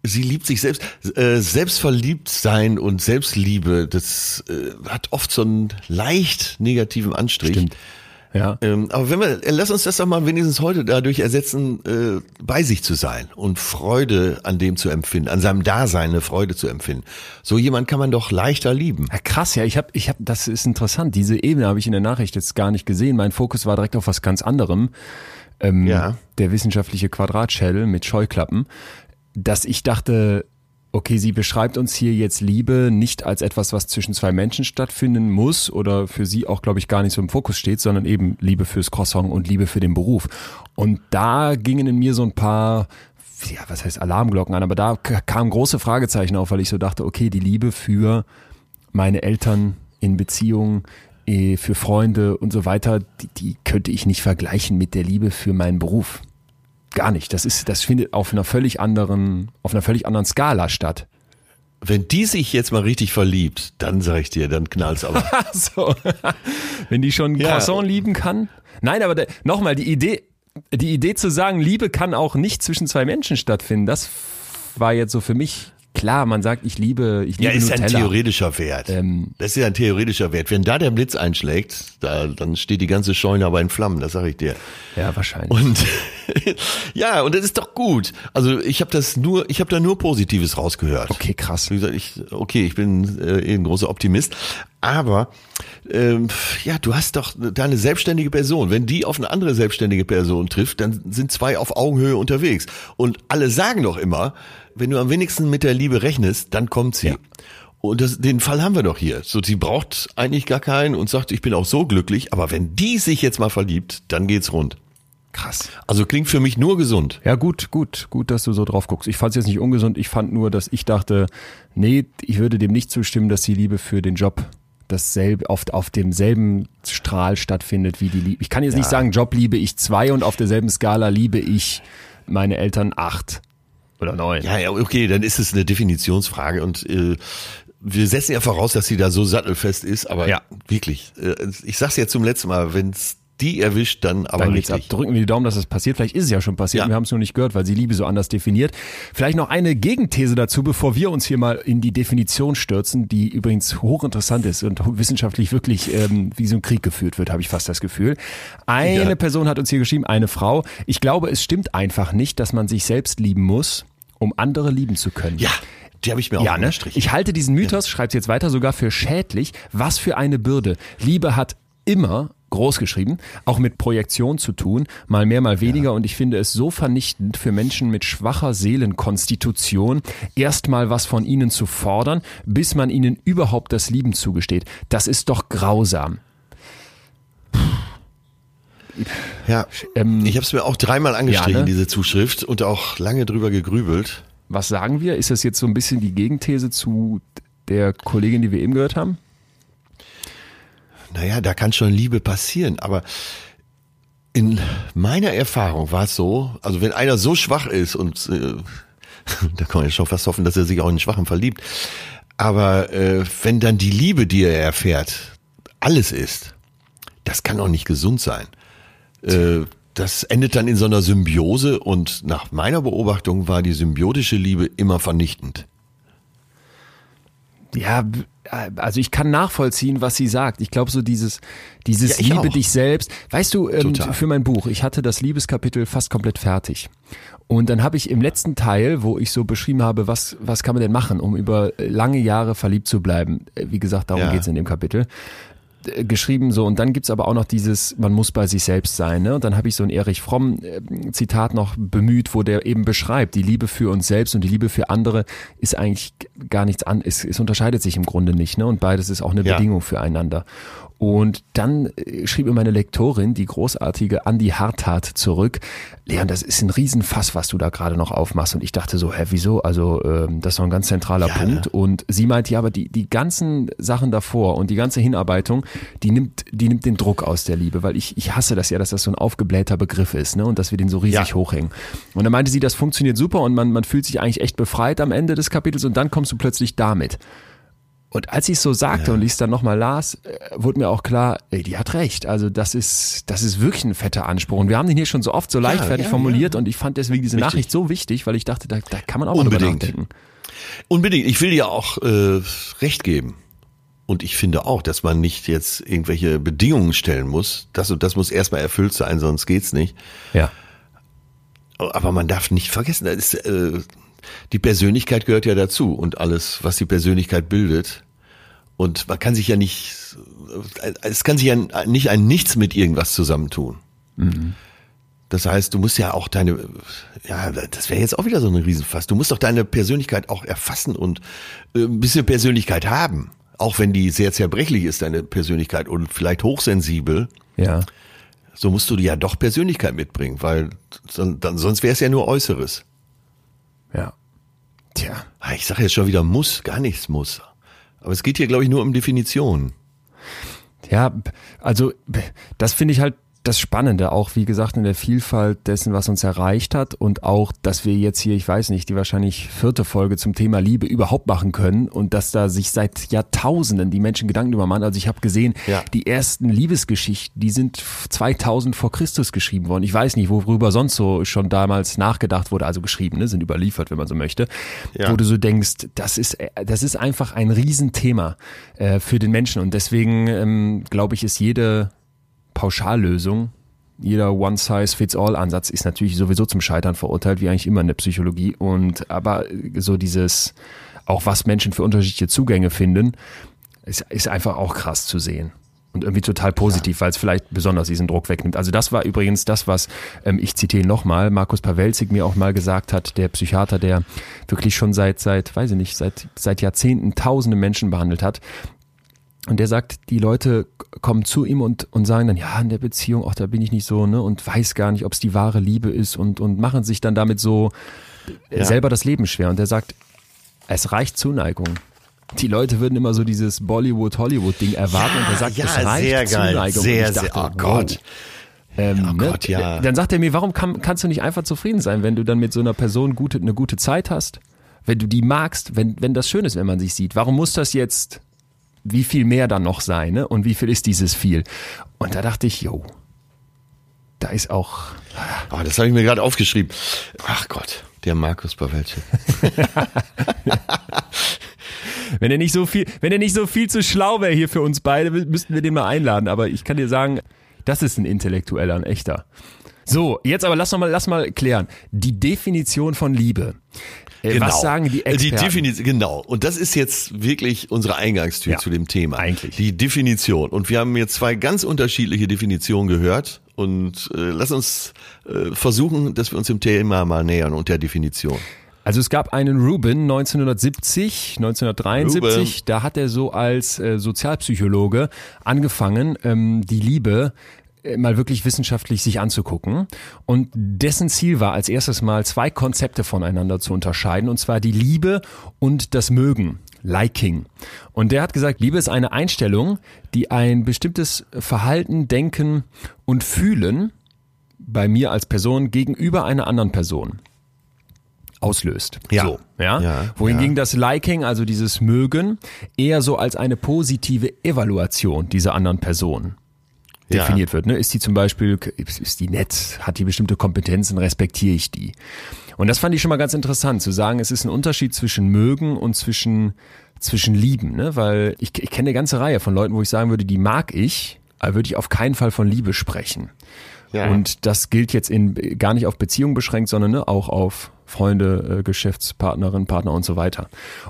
Sie liebt sich selbst. Äh, selbstverliebt sein und Selbstliebe, das äh, hat oft so einen leicht negativen Anstrich. Stimmt. Ja. Ähm, aber wenn wir, äh, lass uns das doch mal wenigstens heute dadurch ersetzen, äh, bei sich zu sein und Freude an dem zu empfinden, an seinem Dasein eine Freude zu empfinden. So jemand kann man doch leichter lieben. Ja, krass, ja, ich habe, ich habe, das ist interessant. Diese Ebene habe ich in der Nachricht jetzt gar nicht gesehen. Mein Fokus war direkt auf was ganz anderem. Ähm, Ja. Der wissenschaftliche Quadratschädel mit Scheuklappen, dass ich dachte, okay, sie beschreibt uns hier jetzt Liebe nicht als etwas, was zwischen zwei Menschen stattfinden muss oder für sie auch, glaube ich, gar nicht so im Fokus steht, sondern eben Liebe fürs Croissant und Liebe für den Beruf. Und da gingen in mir so ein paar ja, was heißt Alarmglocken an, aber da kamen große Fragezeichen auf, weil ich so dachte, okay, die Liebe für meine Eltern in Beziehungen, eh, für Freunde und so weiter, die, die könnte ich nicht vergleichen mit der Liebe für meinen Beruf. Gar nicht. Das ist, das findet auf einer völlig anderen, auf einer völlig anderen Skala statt. Wenn die sich jetzt mal richtig verliebt, dann sag ich dir, dann knallt's aber. (laughs) so. Wenn die schon Ja. Croissant lieben kann. Nein, aber nochmal, die Idee, die Idee zu sagen, Liebe kann auch nicht zwischen zwei Menschen stattfinden, das war jetzt so für mich klar, man sagt, ich liebe, ich liebe Ja, ist Nutella. ein theoretischer Wert. Ähm, das ist ja ein theoretischer Wert. Wenn da der Blitz einschlägt, da, dann steht die ganze Scheune aber in Flammen, das sage ich dir. Ja, wahrscheinlich. Und (laughs) ja, und das ist doch gut. Also ich habe das nur, ich habe da nur Positives rausgehört. okay, krass. Wie gesagt, ich, okay, ich bin äh, eh ein großer Optimist, aber ähm, ja, du hast doch deine selbstständige Person. Wenn die auf eine andere selbstständige Person trifft, dann sind zwei auf Augenhöhe unterwegs. Und alle sagen doch immer, wenn du am wenigsten mit der Liebe rechnest, dann kommt sie. Ja. Und das, den Fall haben wir doch hier. So, sie braucht eigentlich gar keinen und sagt, ich bin auch so glücklich. Aber wenn die sich jetzt mal verliebt, dann geht's rund. Krass. Also klingt für mich nur gesund. Ja, gut, gut, gut, dass du so drauf guckst. Ich fand es jetzt nicht ungesund. Ich fand nur, dass ich dachte, nee, ich würde dem nicht zustimmen, dass die Liebe für den Job dasselbe, auf, auf demselben Strahl stattfindet wie die Liebe. Ich kann jetzt nicht sagen, Job liebe ich zwei und auf derselben Skala liebe ich meine Eltern acht oder neun. Ja, ja, okay, dann ist es eine Definitionsfrage und äh, wir setzen ja voraus, dass sie da so sattelfest ist, aber Ja. wirklich, äh, ich sag's jetzt zum letzten Mal, wenn's die erwischt, dann aber Dann geht's ab. richtig. Drücken wir die Daumen, dass es passiert. Vielleicht ist es ja schon passiert. Ja. Wir haben es nur nicht gehört, weil sie Liebe so anders definiert. Vielleicht noch eine Gegenthese dazu, bevor wir uns hier mal in die Definition stürzen, die übrigens hochinteressant ist und wissenschaftlich wirklich ähm, wie so ein Krieg geführt wird, habe ich fast das Gefühl. Eine Ja. Person hat uns hier geschrieben, eine Frau. Ich glaube, es stimmt einfach nicht, dass man sich selbst lieben muss, um andere lieben zu können. Ja, die habe ich mir auch Ja, ne? Ich halte diesen Mythos, schreibt jetzt weiter, sogar für schädlich. Was für eine Bürde. Liebe hat immer groß geschrieben, auch mit Projektion zu tun, mal mehr, mal weniger. Und ich finde es so vernichtend für Menschen mit schwacher Seelenkonstitution, erstmal was von ihnen zu fordern, bis man ihnen überhaupt das Lieben zugesteht. Das ist doch grausam. Ja, Ähm, ich habe es mir auch dreimal angestrichen, Ja, ne? diese Zuschrift, und auch lange drüber gegrübelt. Was sagen wir? Ist das jetzt so ein bisschen die Gegenthese zu der Kollegin, die wir eben gehört haben? Naja, da kann schon Liebe passieren, aber in meiner Erfahrung war es so, also wenn einer so schwach ist und äh, (laughs) da kann man ja schon fast hoffen, dass er sich auch in den Schwachen verliebt, aber äh, wenn dann die Liebe, die er erfährt, alles ist, das kann auch nicht gesund sein. Äh, das endet dann in so einer Symbiose und nach meiner Beobachtung war die symbiotische Liebe immer vernichtend. Ja, also ich kann nachvollziehen, was sie sagt. Ich glaube so dieses, dieses Ja, ich Liebe auch. dich selbst. Weißt du, ähm, für mein Buch, ich hatte das Liebeskapitel fast komplett fertig. Und dann habe ich im letzten Teil, wo ich so beschrieben habe, was, was kann man denn machen, um über lange Jahre verliebt zu bleiben. Äh, Wie gesagt, darum Ja. geht's in dem Kapitel äh, geschrieben so. Und dann gibt's aber auch noch dieses man muss bei sich selbst sein ne? Und dann habe ich so ein Erich Fromm äh, Zitat noch bemüht wo der eben beschreibt die Liebe für uns selbst und die Liebe für andere ist eigentlich gar nichts an es, es unterscheidet sich im Grunde nicht ne? Und beides ist auch eine Ja. Bedingung füreinander und dann äh, schrieb mir meine Lektorin, die großartige Andi Harthardt, zurück, Leon, das ist ein Riesenfass, was du da gerade noch aufmachst. Und ich dachte so, hä, wieso? Also ähm, das ist doch ein ganz zentraler Ja, Punkt. ne? Und sie meinte, ja, aber die, die ganzen Sachen davor und die ganze Hinarbeitung, die nimmt, die nimmt den Druck aus der Liebe, weil ich, ich hasse das ja, dass das so ein aufgeblähter Begriff ist, ne? Und dass wir den so riesig Ja. hochhängen. Und dann meinte sie, das funktioniert super und man, man fühlt sich eigentlich echt befreit am Ende des Kapitels und dann kommst du plötzlich damit. Und als ich es so sagte und ich es dann nochmal las, äh, wurde mir auch klar, ey, die hat recht. Also das ist, das ist wirklich ein fetter Anspruch. Und wir haben den hier schon so oft so leichtfertig ja, formuliert und ich fand deswegen diese Richtig. Nachricht so wichtig, weil ich dachte, da, da kann man auch mal drüber Unbedingt. nachdenken. Unbedingt. Ich will dir auch äh, recht geben. Und ich finde auch, dass man nicht jetzt irgendwelche Bedingungen stellen muss. Das und das muss erstmal erfüllt sein, sonst geht's nicht. Ja. Aber man darf nicht vergessen, das ist, äh, die Persönlichkeit gehört ja dazu und alles, was die Persönlichkeit bildet. Und man kann sich ja nicht, es kann sich ja nicht ein Nichts mit irgendwas zusammentun. Das heißt, du musst ja auch deine, ja, das wäre jetzt auch wieder so ein Riesenfass. Du musst doch deine Persönlichkeit auch erfassen und äh, ein bisschen Persönlichkeit haben. Auch wenn die sehr zerbrechlich ist, deine Persönlichkeit und vielleicht hochsensibel, Ja. so musst du ja doch Persönlichkeit mitbringen, weil dann, sonst wäre es ja nur Äußeres. Ja. Tja. Ich sage jetzt schon wieder muss, gar nichts muss. Aber es geht hier, glaube ich, nur um Definition. Ja, also das finde ich halt das Spannende, auch wie gesagt in der Vielfalt dessen, was uns erreicht hat und auch, dass wir jetzt hier, ich weiß nicht, die wahrscheinlich vierte Folge zum Thema Liebe überhaupt machen können und dass da sich seit Jahrtausenden die Menschen Gedanken über machen. Also ich habe gesehen, ja. die ersten Liebesgeschichten, die sind 2000 vor Christus geschrieben worden. Ich weiß nicht, worüber sonst so schon damals nachgedacht wurde, also geschrieben, ne, sind überliefert, wenn man so möchte, ja. wo du so denkst, das ist, das ist einfach ein Riesenthema äh, für den Menschen und deswegen ähm, glaube ich, ist jede Pauschallösung, jeder One-Size-Fits-All-Ansatz ist natürlich sowieso zum Scheitern verurteilt, wie eigentlich immer in der Psychologie. Und aber so dieses, auch was Menschen für unterschiedliche Zugänge finden, ist, ist einfach auch krass zu sehen. Und irgendwie total positiv, ja. weil es vielleicht besonders diesen Druck wegnimmt. Also das war übrigens das, was ähm, ich zitiere nochmal, Markus Pawelzig mir auch mal gesagt hat, der Psychiater, der wirklich schon seit, seit, weiß ich nicht, seit, seit Jahrzehnten tausende Menschen behandelt hat, und der sagt, die Leute kommen zu ihm und, und sagen dann, ja, in der Beziehung, auch da bin ich nicht so, ne, und weiß gar nicht, ob es die wahre Liebe ist und, und machen sich dann damit so ja. selber das Leben schwer. Und er sagt, es reicht Zuneigung. Die Leute würden immer so dieses Bollywood-Hollywood-Ding erwarten ja, und er sagt, ja, es reicht sehr geil, Zuneigung. Sehr, dachte, sehr, oh Gott. Ähm, oh ne? Gott, ja. Dann sagt er mir, warum kann, kannst du nicht einfach zufrieden sein, wenn du dann mit so einer Person gute, eine gute Zeit hast? Wenn du die magst, wenn, wenn das schön ist, wenn man sich sieht. Warum muss das jetzt wie viel mehr dann noch sein ne? und wie viel ist dieses viel. Und da dachte ich, jo, da ist auch. Oh, das habe ich mir gerade aufgeschrieben. Ach Gott, der Markus Pawelczyk. (laughs) wenn er nicht so viel, wenn er nicht so viel zu schlau wäre hier für uns beide, müssten wir den mal einladen. Aber ich kann dir sagen, das ist ein Intellektueller, ein echter. So, jetzt aber lass noch mal, lass mal klären. Die Definition von Liebe. Äh, genau. Was sagen die Experten? Die Definition, genau. Und das ist jetzt wirklich unsere Eingangstür ja, zu dem Thema. Eigentlich. Die Definition. Und wir haben jetzt zwei ganz unterschiedliche Definitionen gehört. Und äh, lass uns äh, versuchen, dass wir uns dem Thema mal nähern und der Definition. Also es gab einen Rubin 1970, 1973, Ruben. da hat er so als äh, Sozialpsychologe angefangen, ähm, die Liebe äh, mal wirklich wissenschaftlich sich anzugucken. Und dessen Ziel war als erstes mal zwei Konzepte voneinander zu unterscheiden, und zwar die Liebe und das Mögen. Liking. Und der hat gesagt, Liebe ist eine Einstellung, die ein bestimmtes Verhalten, Denken und Fühlen bei mir als Person gegenüber einer anderen Person auslöst. Ja. So, ja? ja Wohingegen ja. das Liking, also dieses Mögen, eher so als eine positive Evaluation dieser anderen Person definiert ja. wird. Ne? Ist die zum Beispiel, ist die nett, hat die bestimmte Kompetenzen, respektiere ich die. Und das fand ich schon mal ganz interessant, zu sagen, es ist ein Unterschied zwischen mögen und zwischen, zwischen lieben. Ne? Weil ich, ich kenne eine ganze Reihe von Leuten, wo ich sagen würde, die mag ich, aber würde ich auf keinen Fall von Liebe sprechen. Ja. Und das gilt jetzt in, gar nicht auf Beziehungen beschränkt, sondern ne, auch auf Freunde, äh, Geschäftspartnerin, Partner und so weiter.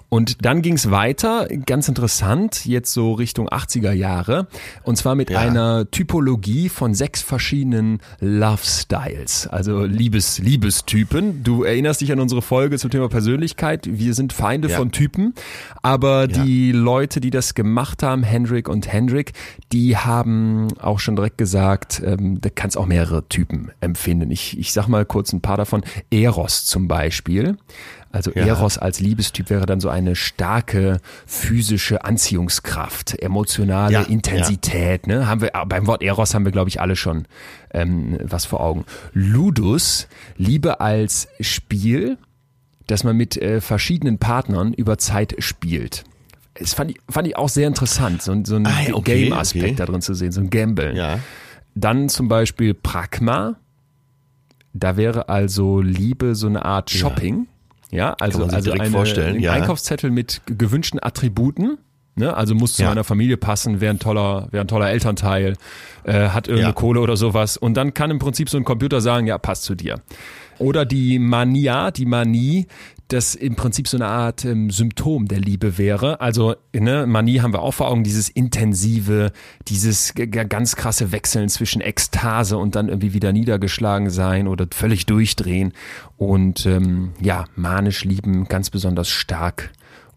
Und dann ging es weiter, ganz interessant, jetzt so Richtung 80er Jahre, und zwar mit ja. einer Typologie von sechs verschiedenen Love Styles, also Liebes, Liebestypen. Du erinnerst dich an unsere Folge zum Thema Persönlichkeit. Wir sind Feinde ja. von Typen, aber ja. die Leute, die das gemacht haben, Hendrik und Hendrik, die haben auch schon direkt gesagt, ähm, da kannst auch mehrere Typen empfinden. Ich, ich sag mal kurz ein paar davon. Eros zum Beispiel. Also ja. Eros als Liebestyp wäre dann so eine starke physische Anziehungskraft, emotionale ja, Intensität. Ja. Ne? Haben wir beim Wort Eros haben wir glaube ich alle schon ähm, was vor Augen. Ludus Liebe als Spiel, dass man mit äh, verschiedenen Partnern über Zeit spielt. Das fand ich, fand ich auch sehr interessant, so, so ein ah, okay, Game-Aspekt okay. da drin zu sehen, so ein Gamble. Ja. Dann zum Beispiel Pragma, da wäre also Liebe so eine Art Shopping. Ja, ja also, also eine, vorstellen. ein ja. Einkaufszettel mit gewünschten Attributen. Ne? Also muss zu ja. meiner Familie passen, wäre ein toller, wäre ein toller Elternteil, äh, hat irgendeine ja. Kohle oder sowas. Und dann kann im Prinzip so ein Computer sagen, ja, passt zu dir. Oder die Mania, die Manie, das im Prinzip so eine Art ähm, Symptom der Liebe wäre. Also ne, Manie haben wir auch vor Augen, dieses intensive, dieses ganz krasse Wechseln zwischen Ekstase und dann irgendwie wieder niedergeschlagen sein oder völlig durchdrehen und ähm, ja, manisch lieben ganz besonders stark.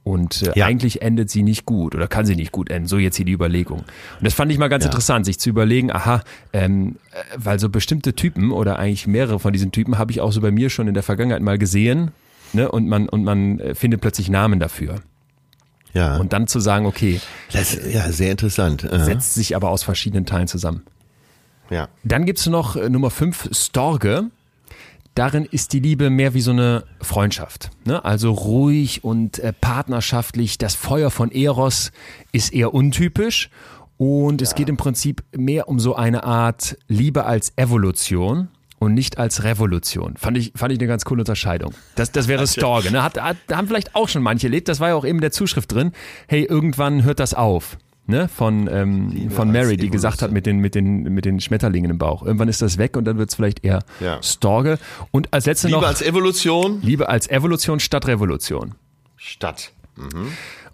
Und äh, ja. eigentlich endet sie nicht gut oder kann sie nicht gut enden. So jetzt hier die Überlegung. Und das fand ich mal ganz ja. interessant, sich zu überlegen, aha, ähm, äh, weil so bestimmte Typen oder eigentlich mehrere von diesen Typen habe ich auch so bei mir schon in der Vergangenheit mal gesehen, ne? Und man, und man äh, findet plötzlich Namen dafür. Ja. Und dann zu sagen, okay. Das, ja, sehr interessant. Setzt sich aber aus verschiedenen Teilen zusammen. Ja. Dann gibt's noch äh, Nummer 5, Storge. Darin ist die Liebe mehr wie so eine Freundschaft. Ne? Also ruhig und äh, partnerschaftlich. Das Feuer von Eros ist eher untypisch. Und es geht im Prinzip mehr um so eine Art Liebe als Evolution und nicht als Revolution. Fand ich, fand ich eine ganz coole Unterscheidung. Das, das wäre Storge. Ne? Hat, hat, haben vielleicht auch schon manche erlebt. Das war ja auch eben in der Zuschrift drin. Hey, irgendwann hört das auf. Ne, von, ähm, von Mary, die gesagt hat mit den, mit, den, mit den Schmetterlingen im Bauch. Irgendwann ist das weg und dann wird es vielleicht eher Ja. Storge. Und als letzte Liebe noch als Evolution Liebe als Evolution statt Revolution. statt.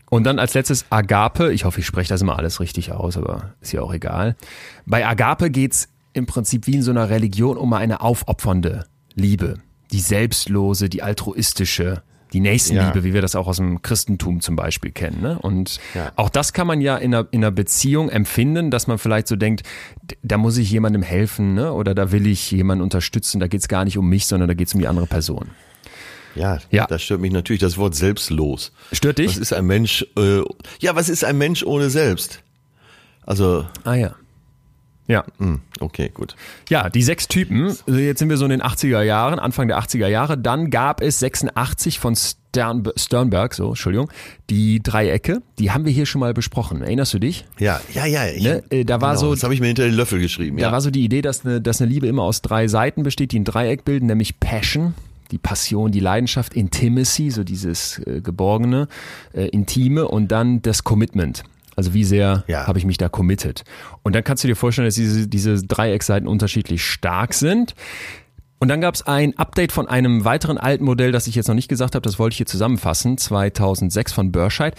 Und dann als letztes Agape. Ich hoffe, ich spreche das immer alles richtig aus, aber ist ja auch egal. Bei Agape geht's im Prinzip wie in so einer Religion um eine aufopfernde Liebe. Die selbstlose, die altruistische, die Nächstenliebe, Ja. wie wir das auch aus dem Christentum zum Beispiel kennen. Ne? Und Ja. auch das kann man ja in einer, in einer Beziehung empfinden, dass man vielleicht so denkt, da muss ich jemandem helfen ne? oder da will ich jemanden unterstützen. Da geht's gar nicht um mich, sondern da geht's um die andere Person. Ja, Ja. das stört mich natürlich das Wort selbstlos. Stört dich? Was ist ein Mensch? Äh, ja, was ist ein Mensch ohne Selbst? Also, Ah ja. Ja. hm, okay, gut. Ja, die sechs Typen. Also Jetzt sind wir so in den 80er Jahren, Anfang der 80er Jahre. Dann gab es 86 von Stern, Sternberg, so, Entschuldigung, die Dreiecke. Die haben wir hier schon mal besprochen. Erinnerst du dich? Ja, ja, ja. Ich, Ne, äh, da war so- Das habe ich mir hinter den Löffel geschrieben. Da Ja. war so die Idee, dass eine, dass eine Liebe immer aus drei Seiten besteht, die ein Dreieck bilden, nämlich Passion, die Passion, die Leidenschaft, Intimacy, so dieses äh, Geborgene, äh, Intime und dann das Commitment. Also wie sehr Ja. habe ich mich da committed. Und dann kannst du dir vorstellen, dass diese, diese Dreieckseiten unterschiedlich stark sind. Und dann gab es ein Update von einem weiteren alten Modell, das ich jetzt noch nicht gesagt habe, das wollte ich hier zusammenfassen, 2006 von Burscheid.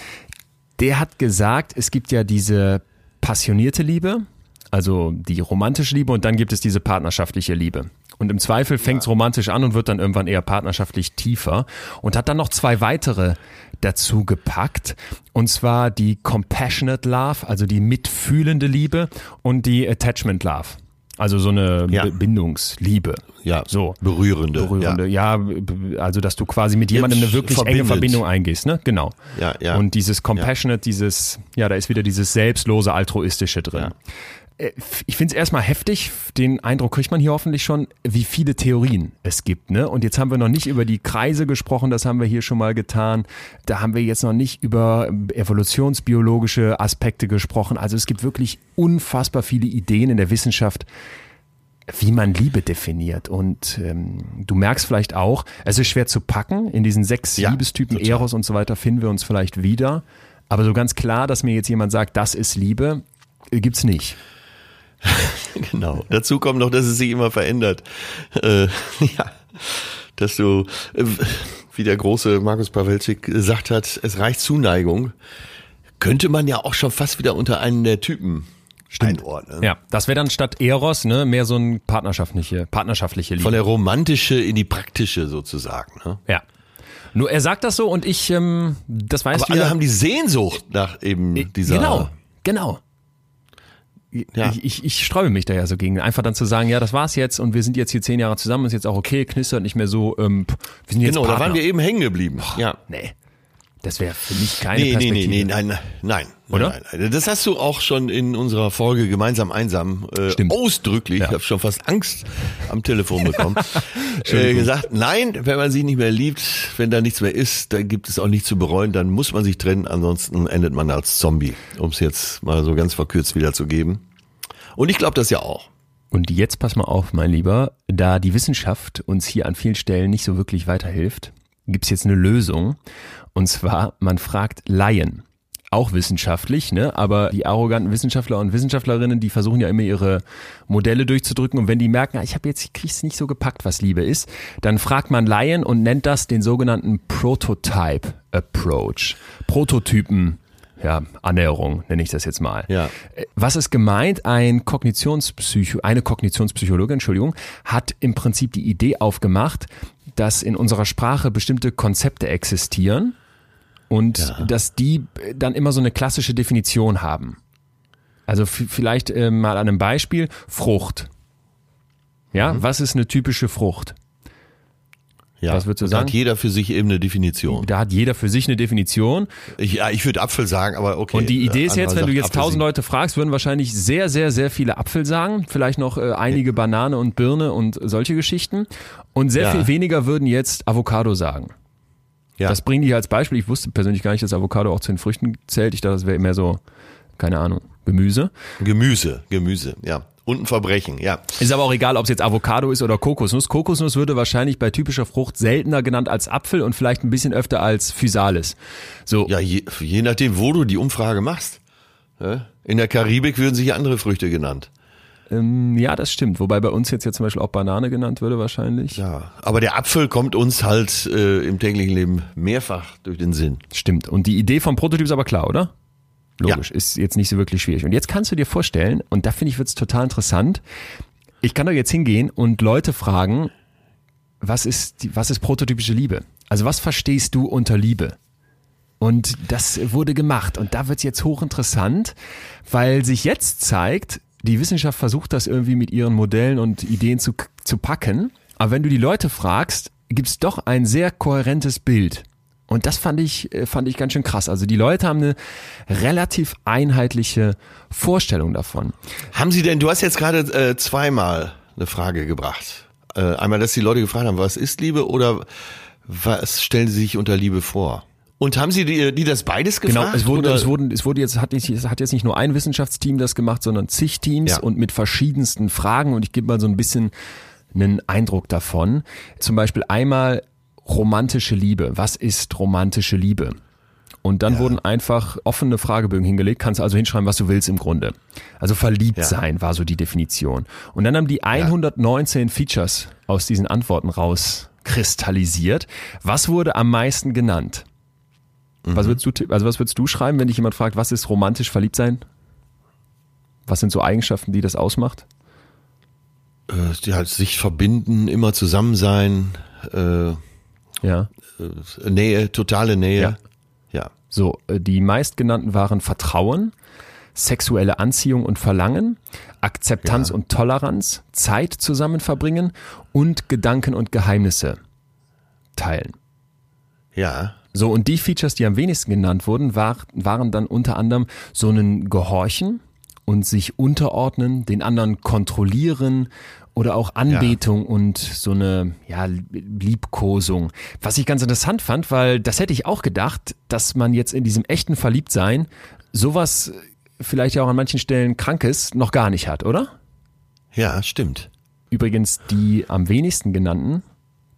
Der hat gesagt, es gibt ja diese passionierte Liebe, also die romantische Liebe und dann gibt es diese partnerschaftliche Liebe. Und im Zweifel fängt es romantisch an und wird dann irgendwann eher partnerschaftlich tiefer und hat dann noch zwei weitere dazu gepackt. Und zwar die Compassionate Love, also die mitfühlende Liebe und die Attachment Love. Also so eine Ja. Be- Bindungsliebe. ja, So. berührende. Berührende, ja. b- also dass du quasi mit jemandem eine wirklich enge verbindet. Verbindung eingehst, ne? Genau. Ja, ja. Und dieses Compassionate, dieses, ja, da ist wieder dieses selbstlose, altruistische drin. Ja. Äh, Ich finde es erstmal heftig, den Eindruck kriegt man hier hoffentlich schon, wie viele Theorien es gibt. Ne? Und jetzt haben wir noch nicht über die Kreise gesprochen, das haben wir hier schon mal getan. Da haben wir jetzt noch nicht über evolutionsbiologische Aspekte gesprochen. Also es gibt wirklich unfassbar viele Ideen in der Wissenschaft, wie man Liebe definiert. Und ähm, du merkst vielleicht auch, es ist schwer zu packen. In diesen sechs Ja, Liebestypen, total. Eros und so weiter, finden wir uns vielleicht wieder. Aber so ganz klar, dass mir jetzt jemand sagt, das ist Liebe, äh, gibt's nicht. (laughs) Genau. Dazu kommt noch, dass es sich immer verändert. Äh, (laughs) ja, dass du, äh, wie der große Markus Pawelczyk gesagt hat, es reicht Zuneigung. Könnte man ja auch schon fast wieder unter einen der Typen einordnen. Ja, das wäre dann statt Eros, ne, mehr so ein partnerschaftliche, partnerschaftliche Liebe. Von der romantische in die praktische sozusagen. Ne? ja. Nur er sagt das so und ich, ähm, das weißt Aber du alle ja. haben die Sehnsucht nach eben dieser. Genau, genau. Ja. Ich, ich, ich sträube mich da ja so gegen. Einfach dann zu sagen, ja, das war's jetzt und wir sind jetzt hier zehn Jahre zusammen, ist jetzt auch okay, knistert nicht mehr so, ähm, wir sind jetzt Genau, da Partner. waren wir eben hängen geblieben. Ja. Nee, das wäre für mich keine Nee, nee, Perspektive. nee, nee, nein, nein, nein. Oder? Nein, nein. Das hast du auch schon in unserer Folge gemeinsam einsam äh, Stimmt. ausdrücklich, Ja. ich habe schon fast Angst am Telefon bekommen, (laughs) äh, gesagt, nein, wenn man sich nicht mehr liebt, wenn da nichts mehr ist, dann gibt es auch nichts zu bereuen, dann muss man sich trennen, ansonsten endet man als Zombie, um es jetzt mal so ganz verkürzt wiederzugeben. Und ich glaube das ja auch. Und jetzt pass mal auf, mein Lieber, da die Wissenschaft uns hier an vielen Stellen nicht so wirklich weiterhilft, gibt's jetzt eine Lösung. Und zwar, man fragt Laien. Auch wissenschaftlich, ne? Aber die arroganten Wissenschaftler und Wissenschaftlerinnen, die versuchen ja immer ihre Modelle durchzudrücken. Und wenn die merken, ah, ich habe jetzt, ich krieg's nicht so gepackt, was Liebe ist, dann fragt man Laien und nennt das den sogenannten Prototype Approach. Prototypen ja, Annäherung nenne ich das jetzt mal. Ja. Äh, Was ist gemeint? Ein Kognitionspsycho, eine Kognitionspsychologin, Entschuldigung, hat im Prinzip die Idee aufgemacht, dass in unserer Sprache bestimmte Konzepte existieren und dass die dann immer so eine klassische Definition haben. Also vielleicht äh, mal an einem Beispiel Frucht. Ja, was ist eine typische Frucht? Ja, Was würdest du sagen? hat jeder für sich eben eine Definition. Da hat jeder für sich eine Definition. Ich, ja, ich würde Apfel sagen, aber okay. Und die Idee ist Anderer jetzt, wenn du jetzt tausend Leute fragst, würden wahrscheinlich sehr, sehr, sehr viele Apfel sagen. Vielleicht noch äh, einige Banane und Birne und solche Geschichten. Und sehr Ja. viel weniger würden jetzt Avocado sagen. Ja. Das bringen die als Beispiel. Ich wusste persönlich gar nicht, dass Avocado auch zu den Früchten zählt. Ich dachte, das wäre mehr so, keine Ahnung, Gemüse. Gemüse, Gemüse, ja. Und ein Verbrechen, ja. Ist aber auch egal, ob es jetzt Avocado ist oder Kokosnuss. Kokosnuss würde wahrscheinlich bei typischer Frucht seltener genannt als Apfel und vielleicht ein bisschen öfter als Physalis. So, Ja, je, je nachdem, wo du die Umfrage machst. Ja? In der Karibik würden sich andere Früchte genannt. ähm, ja, das stimmt. Wobei bei uns jetzt ja zum Beispiel auch Banane genannt würde wahrscheinlich. Ja, aber der Apfel kommt uns halt äh, im täglichen Leben mehrfach durch den Sinn. Stimmt. Und die Idee vom Prototyp ist aber klar, oder? Logisch, ist jetzt nicht so wirklich schwierig. Und jetzt kannst du dir vorstellen, und da finde ich, wird es total interessant, ich kann doch jetzt hingehen und Leute fragen, was ist, die, was ist prototypische Liebe? Also was verstehst du unter Liebe? Und das wurde gemacht. Und da wird es jetzt hochinteressant, weil sich jetzt zeigt, die Wissenschaft versucht das irgendwie mit ihren Modellen und Ideen zu, zu packen. Aber wenn du die Leute fragst, gibt es doch ein sehr kohärentes Bild. Und das fand ich, äh, fand ich ganz schön krass. Also die Leute haben eine relativ einheitliche Vorstellung davon. Haben Sie denn, du hast jetzt gerade äh, zweimal eine Frage gebracht. Äh, einmal, dass die Leute gefragt haben, was ist Liebe oder was stellen Sie sich unter Liebe vor? Und haben Sie die, die das beides gefragt? Genau, es wurde, es wurden, es wurde jetzt, hat, nicht, es hat jetzt nicht nur ein Wissenschaftsteam das gemacht, sondern zig Teams Ja. und mit verschiedensten Fragen und ich gebe mal so ein bisschen einen Eindruck davon. Zum Beispiel einmal romantische Liebe. Was ist romantische Liebe? Und dann wurden einfach offene Fragebögen hingelegt, kannst also hinschreiben, was du willst im Grunde. Also verliebt Ja. sein war so die Definition. Und dann haben die 119 Features aus diesen Antworten rauskristallisiert. Was wurde am meisten genannt? Was würdest du, also was würdest du schreiben, wenn dich jemand fragt, was ist romantisch verliebt sein? Was sind so Eigenschaften, die das ausmacht? äh, die halt sich verbinden, immer zusammen sein, äh, Ja. äh, Nähe, totale Nähe. Ja. ja. So, äh, die meistgenannten waren Vertrauen, sexuelle Anziehung und Verlangen, Akzeptanz und Toleranz, Zeit zusammen verbringen und Gedanken und Geheimnisse teilen. Ja. So, und die Features, die am wenigsten genannt wurden, war, waren dann unter anderem so ein Gehorchen und sich unterordnen, den anderen kontrollieren oder auch Anbetung und so eine ja, Liebkosung. Was ich ganz interessant fand, weil das hätte ich auch gedacht, dass man jetzt in diesem echten Verliebtsein sowas vielleicht ja auch an manchen Stellen Krankes noch gar nicht hat, oder? Ja, stimmt. Übrigens die am wenigsten genannten,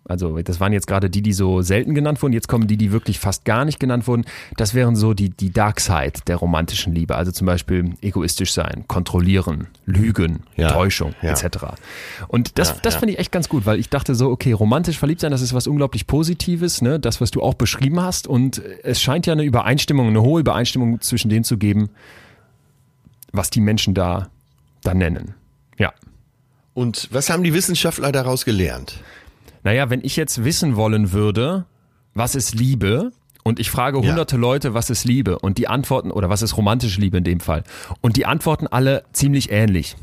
also das waren jetzt gerade die, die so selten genannt wurden, jetzt kommen die, die wirklich fast gar nicht genannt wurden. Das wären so die, die Dark Side der romantischen Liebe. Also zum Beispiel egoistisch sein, kontrollieren, lügen, Ja, Täuschung ja. etc. Und das, Ja, das finde ich echt ganz gut, weil ich dachte so, okay, romantisch verliebt sein, das ist was unglaublich Positives, ne? das, was du auch beschrieben hast. Und es scheint ja eine Übereinstimmung, eine hohe Übereinstimmung zwischen denen zu geben, was die Menschen da, da nennen. Ja. Und was haben die Wissenschaftler daraus gelernt? Naja, wenn ich jetzt wissen wollen würde, was ist Liebe? Und ich frage Ja. hunderte Leute, was ist Liebe? Und die antworten, oder was ist romantische Liebe in dem Fall? Und die antworten alle ziemlich ähnlich.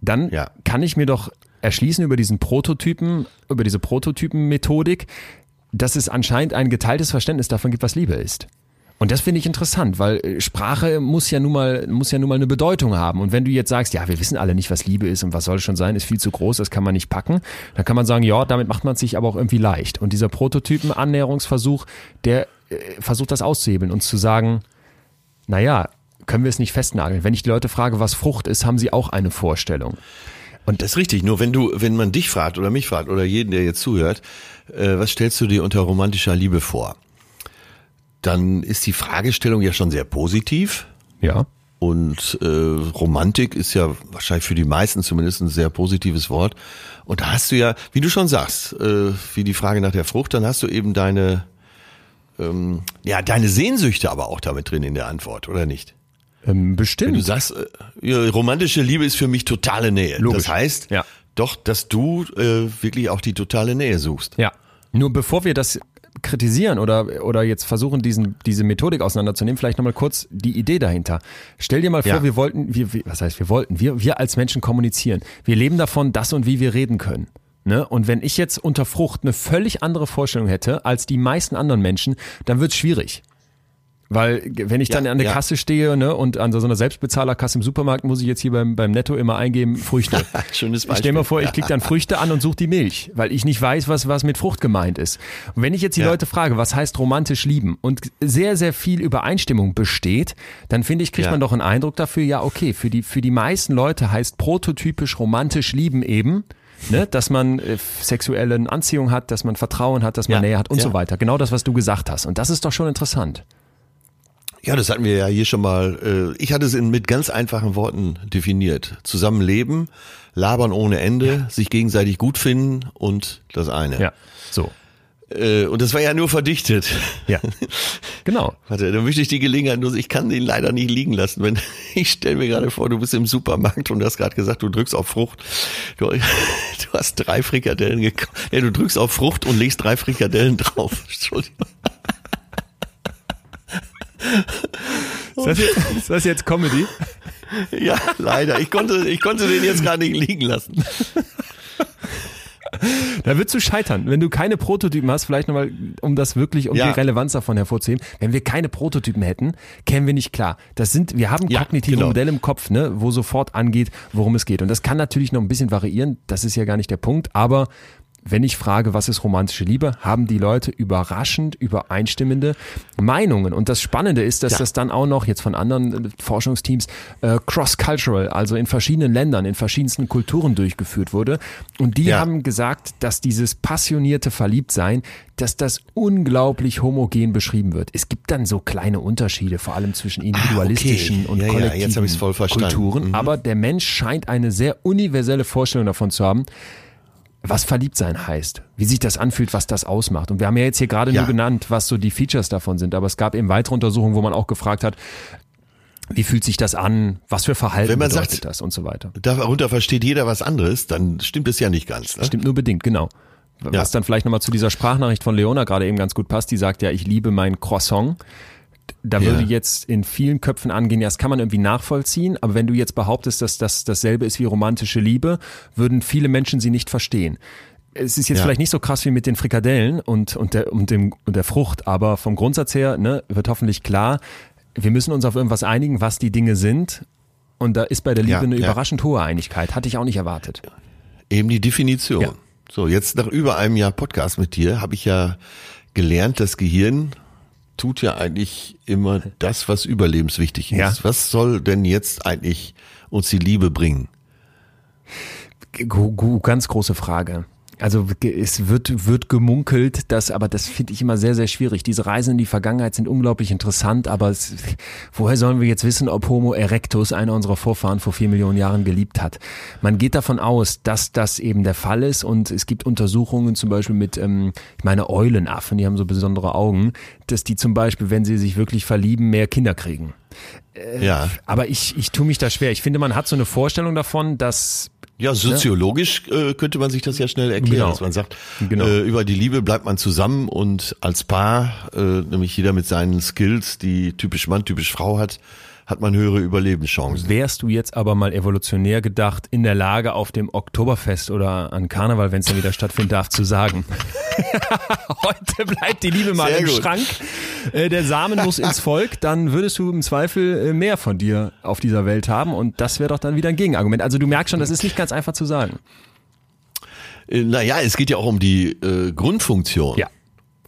Dann Ja. kann ich mir doch erschließen über diesen Prototypen, über diese Prototypen-Methodik, dass es anscheinend ein geteiltes Verständnis davon gibt, was Liebe ist. Und das finde ich interessant, weil äh, Sprache muss ja nun mal, muss ja nun mal eine Bedeutung haben. Und wenn du jetzt sagst, ja, wir wissen alle nicht, was Liebe ist und was soll es schon sein, ist viel zu groß, das kann man nicht packen, dann kann man sagen, ja, damit macht man es sich aber auch irgendwie leicht. Und dieser Prototypen-Annäherungsversuch, der äh, versucht das auszuhebeln und zu sagen, naja, können wir es nicht festnageln. Wenn ich die Leute frage, was Frucht ist, haben sie auch eine Vorstellung. Und das ist richtig. Nur wenn du, wenn man dich fragt oder mich fragt oder jeden, der jetzt zuhört, äh, was stellst du dir unter romantischer Liebe vor? Dann ist die Fragestellung ja schon sehr positiv. Ja. Und äh, Romantik ist ja wahrscheinlich für die meisten zumindest ein sehr positives Wort. Und da hast du ja, wie du schon sagst, äh, wie die Frage nach der Frucht, dann hast du eben deine, ähm, ja, deine Sehnsüchte aber auch damit drin in der Antwort, oder nicht? Ähm, Wenn du bestimmt. sagst, äh, romantische Liebe ist für mich totale Nähe. Logisch. Das heißt, Ja. doch, dass du äh, wirklich auch die totale Nähe suchst. Ja. Nur bevor wir das kritisieren oder, oder jetzt versuchen, diesen, diese Methodik auseinanderzunehmen, vielleicht nochmal kurz die Idee dahinter. Stell dir mal vor, Ja. wir wollten, wir, wir, was heißt wir wollten, wir, wir als Menschen kommunizieren. Wir leben davon, dass und wie wir reden können. Ne? Und wenn ich jetzt unter Frucht eine völlig andere Vorstellung hätte als die meisten anderen Menschen, dann wird es schwierig. Weil wenn ich dann ja, an der ja. Kasse stehe ne, und an so einer Selbstbezahlerkasse im Supermarkt muss ich jetzt hier beim, beim Netto immer eingeben, Früchte. (laughs) Schönes Beispiel. Ich stell mir vor, ich klicke dann Früchte an und suche die Milch, weil ich nicht weiß, was, was mit Frucht gemeint ist. Und wenn ich jetzt die ja. Leute frage, was heißt romantisch lieben und sehr, sehr viel Übereinstimmung besteht, dann finde ich, kriegt man doch einen Eindruck dafür, ja okay, für die, für die meisten Leute heißt prototypisch romantisch lieben eben, ne, dass man äh, sexuelle Anziehung hat, dass man Vertrauen hat, dass man Nähe hat und so weiter. Genau das, was du gesagt hast. Und das ist doch schon interessant. Ja, das hatten wir ja hier schon mal. Äh, ich hatte es in, mit ganz einfachen Worten definiert. Zusammenleben, labern ohne Ende, ja. sich gegenseitig gut finden und das eine. Ja, so. Äh, und das war ja nur verdichtet. Ja, genau. (laughs) Warte, dann möchte ich die Gelegenheit nur, ich kann den leider nicht liegen lassen. Wenn (laughs) Ich stell mir gerade vor, du bist im Supermarkt und hast gerade gesagt, du drückst auf Frucht. Du, (laughs) du hast drei Frikadellen gekauft. Ja, du drückst auf Frucht und legst drei Frikadellen drauf. Entschuldigung. Ist das, jetzt, ist das jetzt Comedy? Ja, leider. Ich konnte, ich konnte den jetzt gerade nicht liegen lassen. Da würdest du scheitern, wenn du keine Prototypen hast, vielleicht nochmal, um das wirklich, um ja. die Relevanz davon hervorzuheben. Wenn wir keine Prototypen hätten, kämen wir nicht klar. Das sind, wir haben ja, kognitive genau. Modelle im Kopf, ne, wo sofort angeht, worum es geht. Und das kann natürlich noch ein bisschen variieren. Das ist ja gar nicht der Punkt. Aber wenn ich frage, was ist romantische Liebe, haben die Leute überraschend übereinstimmende Meinungen. Und das Spannende ist, dass ja. das dann auch noch jetzt von anderen äh, Forschungsteams äh, cross-cultural, also in verschiedenen Ländern, in verschiedensten Kulturen durchgeführt wurde. Und die ja. haben gesagt, dass dieses passionierte Verliebtsein, dass das unglaublich homogen beschrieben wird. Es gibt dann so kleine Unterschiede, vor allem zwischen individualistischen ah, okay. und ja, kollektiven Kulturen. Mhm. Aber der Mensch scheint eine sehr universelle Vorstellung davon zu haben, was verliebt sein heißt, wie sich das anfühlt, was das ausmacht. Und wir haben ja jetzt hier gerade ja. nur genannt, was so die Features davon sind, aber es gab eben weitere Untersuchungen, wo man auch gefragt hat, wie fühlt sich das an, was für Verhalten Wenn man bedeutet sagt, das und so weiter. Darunter versteht jeder was anderes, dann stimmt es ja nicht ganz. Ne? Stimmt nur bedingt, genau. Was ja. dann vielleicht nochmal zu dieser Sprachnachricht von Leona gerade eben ganz gut passt, die sagt ja, ich liebe mein Croissant da würde ja. jetzt in vielen Köpfen angehen, ja, das kann man irgendwie nachvollziehen, aber wenn du jetzt behauptest, dass das dasselbe ist wie romantische Liebe, würden viele Menschen sie nicht verstehen. Es ist jetzt ja. vielleicht nicht so krass wie mit den Frikadellen und, und, der, und, dem, und der Frucht, aber vom Grundsatz her ne, wird hoffentlich klar, wir müssen uns auf irgendwas einigen, was die Dinge sind. Und da ist bei der Liebe ja, eine überraschend hohe Einigkeit. Hatte ich auch nicht erwartet. Eben die Definition. So, jetzt nach über einem Jahr Podcast mit dir habe ich ja gelernt, das Gehirn tut ja eigentlich immer das, was überlebenswichtig ist. Ja. Was soll denn jetzt eigentlich uns die Liebe bringen? Ganz große Frage. Also es wird, wird gemunkelt, dass, aber das finde ich immer sehr, sehr schwierig. Diese Reisen in die Vergangenheit sind unglaublich interessant, aber es, woher sollen wir jetzt wissen, ob Homo erectus, einer unserer Vorfahren, vor vier Millionen Jahren geliebt hat? Man geht davon aus, dass das eben der Fall ist und es gibt Untersuchungen zum Beispiel mit, ähm, ich meine, Eulenaffen, die haben so besondere Augen, dass die zum Beispiel, wenn sie sich wirklich verlieben, mehr Kinder kriegen. Äh, ja. Aber ich, ich tue mich da schwer. Ich finde, man hat so eine Vorstellung davon, dass ja, soziologisch äh, könnte man sich das ja schnell erklären, genau. dass man sagt, genau. äh, über die Liebe bleibt man zusammen und als Paar, äh, nämlich jeder mit seinen Skills, die typisch Mann, typisch Frau hat, hat man höhere Überlebenschancen. Wärst du jetzt aber mal evolutionär gedacht in der Lage, auf dem Oktoberfest oder an Karneval, wenn es dann wieder stattfinden darf, zu sagen, (laughs) heute bleibt die Liebe mal Sehr im gut. Schrank, äh, der Samen muss ins Volk, dann würdest du im Zweifel äh, mehr von dir auf dieser Welt haben und das wäre doch dann wieder ein Gegenargument. Also du merkst schon, das ist nicht ganz einfach zu sagen. Äh, naja, es geht ja auch um die äh, Grundfunktion. Ja,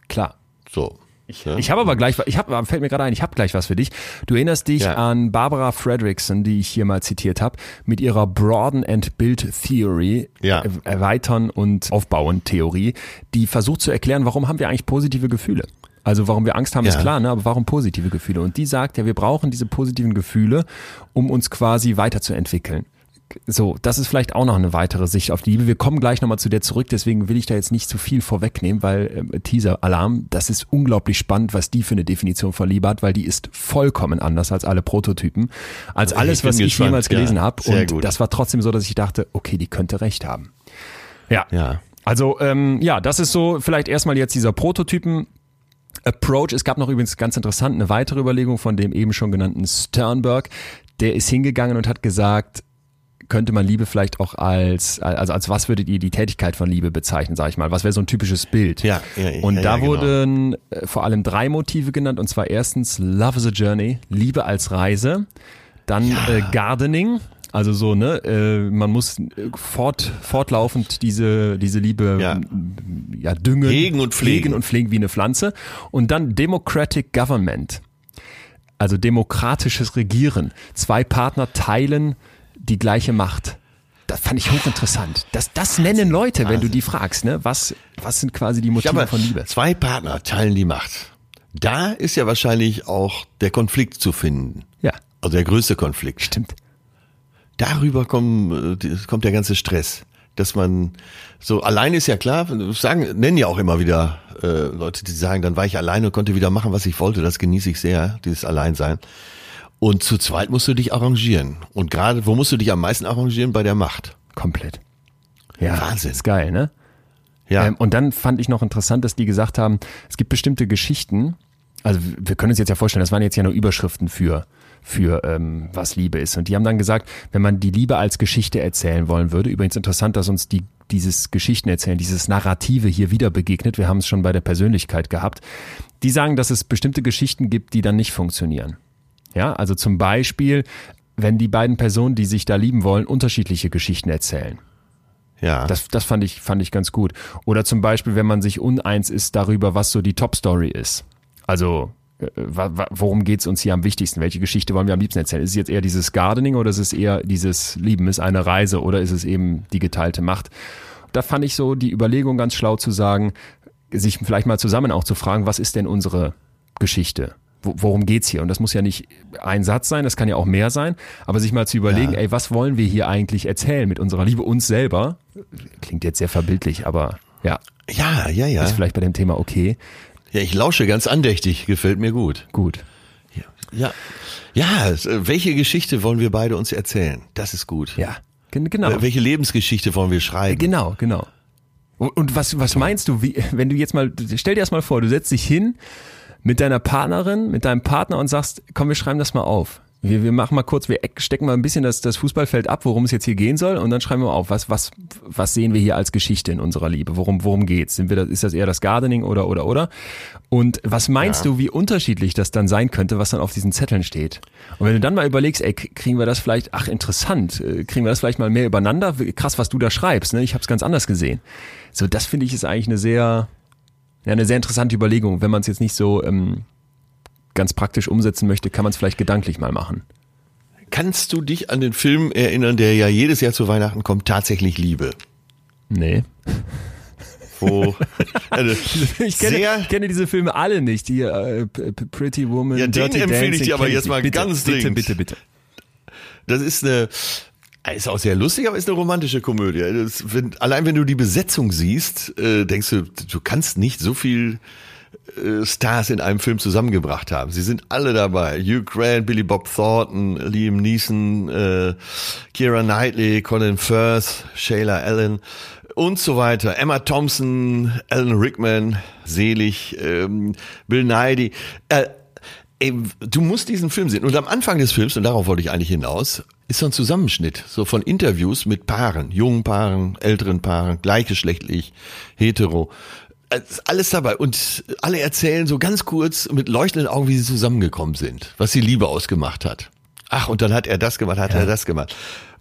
klar. So. Ich, ja. ich habe aber gleich, ich habe, fällt mir gerade ein, ich habe gleich was für dich. Du erinnerst dich ja. an Barbara Fredrickson, die ich hier mal zitiert habe, mit ihrer Broaden and Build Theory, ja. erweitern und aufbauen Theorie, die versucht zu erklären, warum haben wir eigentlich positive Gefühle? Also warum wir Angst haben, ja. ist klar, ne? aber warum positive Gefühle? Und die sagt ja, wir brauchen diese positiven Gefühle, um uns quasi weiterzuentwickeln so, das ist vielleicht auch noch eine weitere Sicht auf die Liebe. Wir kommen gleich nochmal zu der zurück, deswegen will ich da jetzt nicht zu viel vorwegnehmen, weil äh, Teaser-Alarm, das ist unglaublich spannend, was die für eine Definition von Liebe hat, weil die ist vollkommen anders als alle Prototypen, als alles, ich was ich jemals gelesen ja, habe. Und gut. das war trotzdem so, dass ich dachte, okay, die könnte recht haben. Ja. ja. Also, ähm, ja, das ist so vielleicht erstmal jetzt dieser Prototypen. Approach. Es gab noch übrigens ganz interessant eine weitere Überlegung von dem eben schon genannten Sternberg. Der ist hingegangen und hat gesagt, könnte man Liebe vielleicht auch als, also als was würdet ihr die Tätigkeit von Liebe bezeichnen, sag ich mal? Was wäre so ein typisches Bild? Ja, ja, Und ja, da ja, genau. wurden äh, vor allem drei Motive genannt, und zwar erstens Love is a Journey, Liebe als Reise, dann äh, Gardening, also so, ne, äh, man muss äh, fort, fortlaufend diese, diese Liebe Ja. ja, düngen, Hegen und pflegen. und pflegen wie eine Pflanze. Und dann Democratic Government, also demokratisches Regieren. Zwei Partner teilen die gleiche Macht. Das fand ich hochinteressant. Das, das nennen Leute, wenn du die fragst, ne? Was, was sind quasi die Motive von Liebe? zwei Partner teilen die Macht. Da ist ja wahrscheinlich auch der Konflikt zu finden. Ja, Also der größte Konflikt. stimmt. Darüber kommen, äh, kommt der ganze Stress. Dass man so allein ist ja klar, sagen, nennen ja auch immer wieder äh, Leute, die sagen, dann war ich alleine und konnte wieder machen, was ich wollte. Das genieße ich sehr, dieses Alleinsein. Und zu zweit musst du dich arrangieren. Und gerade, wo musst du dich am meisten arrangieren? Bei der Macht. Komplett. Ja, Wahnsinn. ist geil, ne? Ja. Ähm, und dann fand ich noch interessant, dass die gesagt haben, es gibt bestimmte Geschichten, also wir können uns jetzt ja vorstellen, das waren jetzt ja nur Überschriften für, für ähm, was Liebe ist. Und die haben dann gesagt, wenn man die Liebe als Geschichte erzählen wollen würde, übrigens interessant, dass uns die dieses Geschichten erzählen, dieses Narrative hier wieder begegnet. Wir haben es schon bei der Persönlichkeit gehabt. Die sagen, dass es bestimmte Geschichten gibt, die dann nicht funktionieren. Ja, also zum Beispiel, wenn die beiden Personen, die sich da lieben wollen, unterschiedliche Geschichten erzählen. ja. Das, das fand ich, fand ich ganz gut. Oder zum Beispiel, wenn man sich uneins ist darüber, was so die Top-Story ist. Also, äh, worum geht's uns hier am wichtigsten? Welche Geschichte wollen wir am liebsten erzählen? Ist es jetzt eher dieses Gardening oder ist es eher dieses Lieben ist eine Reise oder ist es eben die geteilte Macht? Da fand ich so die Überlegung ganz schlau zu sagen, sich vielleicht mal zusammen auch zu fragen, was ist denn unsere Geschichte? Wo- Worum geht's hier? Und das muss ja nicht ein Satz sein, das kann ja auch mehr sein, aber sich mal zu überlegen, Ja. ey, was wollen wir hier eigentlich erzählen mit unserer Liebe uns selber? Klingt jetzt sehr verbildlich, aber ja, ja, ja, ja. ist vielleicht bei dem Thema okay. Ja, ich lausche ganz andächtig. Gefällt mir gut. Gut. Ja. Ja, äh, welche Geschichte wollen wir beide uns erzählen? Das ist gut. Ja, gen- genau. Welche Lebensgeschichte wollen wir schreiben? Genau, genau. Und, was, was meinst du, wie, wenn du jetzt mal, stell dir das mal vor, du setzt dich hin mit deiner Partnerin, mit deinem Partner und sagst, komm, wir schreiben das mal auf. Wir, wir machen mal kurz, wir eck- stecken mal ein bisschen das, das Fußballfeld ab, worum es jetzt hier gehen soll, und dann schreiben wir auf, was, was, was sehen wir hier als Geschichte in unserer Liebe? Worum, worum geht's? Sind wir das, ist das eher das Gardening oder, oder, oder? Und was meinst du, wie unterschiedlich das dann sein könnte, was dann auf diesen Zetteln steht? Und wenn du dann mal überlegst, ey, kriegen wir das vielleicht, ach interessant, äh, kriegen wir das vielleicht mal mehr übereinander? Krass, was du da schreibst, ne? Ich habe es ganz anders gesehen. So, das finde ich ist eigentlich eine sehr, ja, eine sehr interessante Überlegung. Wenn man es jetzt nicht so ähm, ganz praktisch umsetzen möchte, kann man es vielleicht gedanklich mal machen. Kannst du dich an den Film erinnern, der ja jedes Jahr zu Weihnachten kommt, tatsächlich Liebe? Nee. Wo (laughs) also, Ich kenne, sehr ich kenne diese Filme alle nicht. Die äh, Pretty Woman, Ja, den Dirty empfehle ich Dancing dir aber jetzt mal bitte, ganz bitte, dringend. Bitte, bitte, Das ist eine, ist auch sehr lustig, aber ist eine romantische Komödie. Das, wenn, allein wenn du die Besetzung siehst, äh, denkst du, du kannst nicht so viel äh, Stars in einem Film zusammengebracht haben. Sie sind alle dabei. Hugh Grant, Billy Bob Thornton, Liam Neeson, äh, Keira Knightley, Colin Firth, Shayla Allen und so weiter. Emma Thompson, Alan Rickman, selig, ähm, Bill Nighy. Äh, Ey, du musst diesen Film sehen. Und am Anfang des Films, und darauf wollte ich eigentlich hinaus, ist so ein Zusammenschnitt, so von Interviews mit Paaren, jungen Paaren, älteren Paaren, gleichgeschlechtlich, hetero. Alles dabei. Und alle erzählen so ganz kurz mit leuchtenden Augen, wie sie zusammengekommen sind, was die Liebe ausgemacht hat. Ach, und dann hat er das gemacht, hat er das gemacht.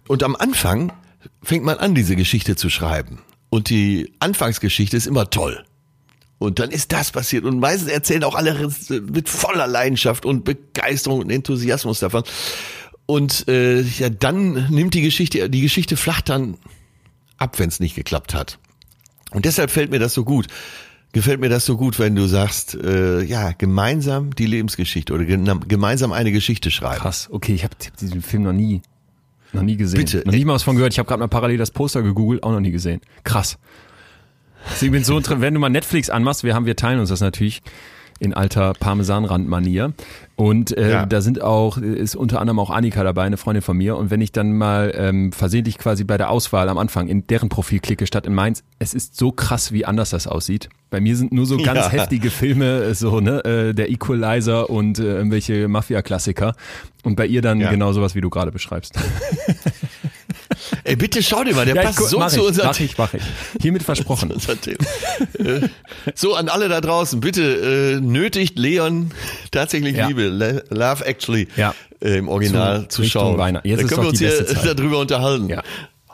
Und am Anfang fängt man an, diese Geschichte zu schreiben. Und die Anfangsgeschichte ist immer toll. Und dann ist das passiert. Und meistens erzählen auch alle mit voller Leidenschaft und Begeisterung und Enthusiasmus davon. Und äh, ja, dann nimmt die Geschichte, die Geschichte flacht dann ab, wenn es nicht geklappt hat. Und deshalb fällt mir das so gut. Gefällt mir das so gut, wenn du sagst, äh, ja, gemeinsam die Lebensgeschichte oder gemeinsam eine Geschichte schreiben. Krass. Okay, ich habe hab diesen Film noch nie, noch nie gesehen. Bitte, Noch nie mal was von gehört. Ich habe gerade mal parallel das Poster gegoogelt, auch noch nie gesehen. Krass. Deswegen bin ich so, (laughs) inter- wenn du mal Netflix anmachst, wir haben, wir teilen uns das natürlich in alter Parmesanrand-Manier. Und äh, Ja. da sind auch, ist unter anderem auch Annika dabei, eine Freundin von mir. Und wenn ich dann mal ähm, versehentlich quasi bei der Auswahl am Anfang in deren Profil klicke statt in meins, es ist so krass, wie anders das aussieht. Bei mir sind nur so ganz (laughs) Ja. heftige Filme, äh, so, ne, äh, der Equalizer und äh, irgendwelche Mafia-Klassiker. Und bei ihr dann Ja. genau sowas, wie du gerade beschreibst. (laughs) Ey, bitte schau dir mal, der ja, passt so zu unserem Mach ich, mach ich. Hiermit versprochen. (laughs) Äh, so, an alle da draußen, bitte äh, nötigt Leon (laughs) tatsächlich ja. Liebe, Love Actually ja. äh, im Original zu, zu schauen. Jetzt da können wir uns hier (laughs) darüber unterhalten. Ja.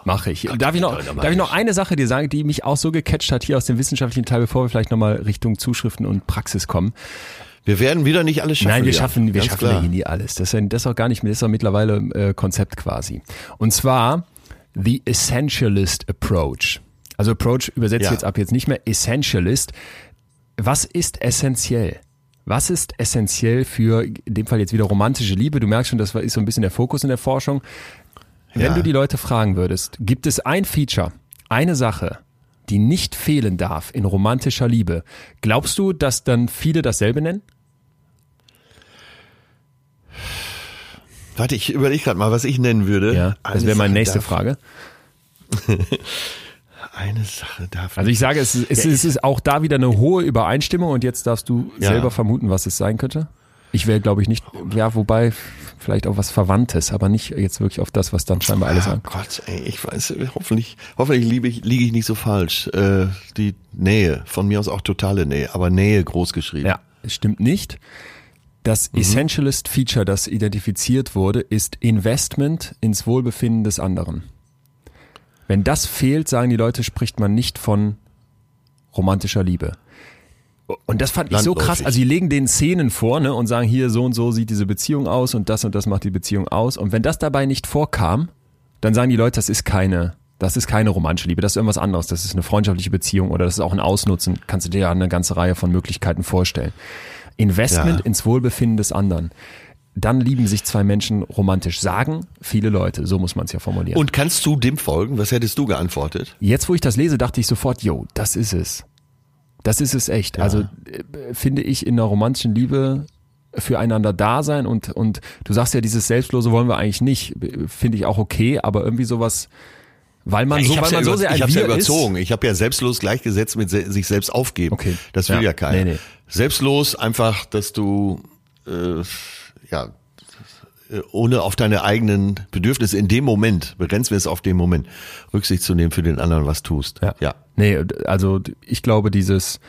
Mache ich. Gott, darf ich noch, darf ich noch eine Sache dir sagen, die mich auch so gecatcht hat hier aus dem wissenschaftlichen Teil, bevor wir vielleicht nochmal Richtung Zuschriften und Praxis kommen. Wir werden wieder nicht alles schaffen. Nein, wir schaffen, wir schaffen ja hier nie alles. Das ist, das ist auch gar nicht mehr, das ist auch mittlerweile äh, Konzept quasi. Und zwar The Essentialist Approach. Also Approach übersetzt ja. jetzt ab jetzt nicht mehr Essentialist. Was ist essentiell? Was ist essentiell für, in dem Fall jetzt wieder romantische Liebe? Du merkst schon, das ist so ein bisschen der Fokus in der Forschung. Wenn ja. du die Leute fragen würdest, gibt es ein Feature, eine Sache, die nicht fehlen darf in romantischer Liebe, glaubst du, dass dann viele dasselbe nennen? Warte, ich überlege gerade mal, was ich nennen würde. Ja, das wäre meine nächste darf. Frage. (laughs) Eine Sache darf. Also ich sage, es, ist, es, ja, es ist auch da wieder eine hohe Übereinstimmung und jetzt darfst du ja. selber vermuten, was es sein könnte. Ich wäre, glaube ich, nicht, ja, wobei vielleicht auch was Verwandtes, aber nicht jetzt wirklich auf das, was dann scheinbar alle sagen. Oh Gott, ey, ich weiß, hoffentlich, hoffentlich liebe ich, liege ich nicht so falsch. Äh, die Nähe, von mir aus auch totale Nähe, aber Nähe groß geschrieben. Ja, stimmt nicht. Das mhm. Essentialist-Feature, das identifiziert wurde, ist Investment ins Wohlbefinden des anderen. Wenn das fehlt, sagen die Leute, spricht man nicht von romantischer Liebe. Und das fand ich so krass. Also sie legen den Szenen vor ne, und sagen, hier so und so sieht diese Beziehung aus und das und das macht die Beziehung aus. Und wenn das dabei nicht vorkam, dann sagen die Leute, das ist keine, das ist keine romantische Liebe, das ist irgendwas anderes. Das ist eine freundschaftliche Beziehung oder das ist auch ein Ausnutzen. Kannst du dir ja eine ganze Reihe von Möglichkeiten vorstellen. Investment ja. ins Wohlbefinden des anderen. Dann lieben sich zwei Menschen romantisch. Sagen viele Leute, so muss man es ja formulieren. Und kannst du dem folgen? Was hättest du geantwortet? Jetzt, wo ich das lese, dachte ich sofort, yo, das ist es. Das ist es echt. Ja. Also äh, finde ich in einer romantischen Liebe füreinander da sein und, und du sagst ja, dieses Selbstlose wollen wir eigentlich nicht. Finde ich auch okay, aber irgendwie sowas, weil man so, weil man ja so sehr Ich habe ja überzogen. Ich habe ja selbstlos gleichgesetzt mit se sich selbst aufgeben. Okay. Das will ja, ja keiner. Nee, nee. Selbstlos einfach, dass du äh, ja ohne auf deine eigenen Bedürfnisse in dem Moment, begrenzen wir es auf den Moment, Rücksicht zu nehmen für den anderen was tust. Ja. ja. Nee, also ich glaube, dieses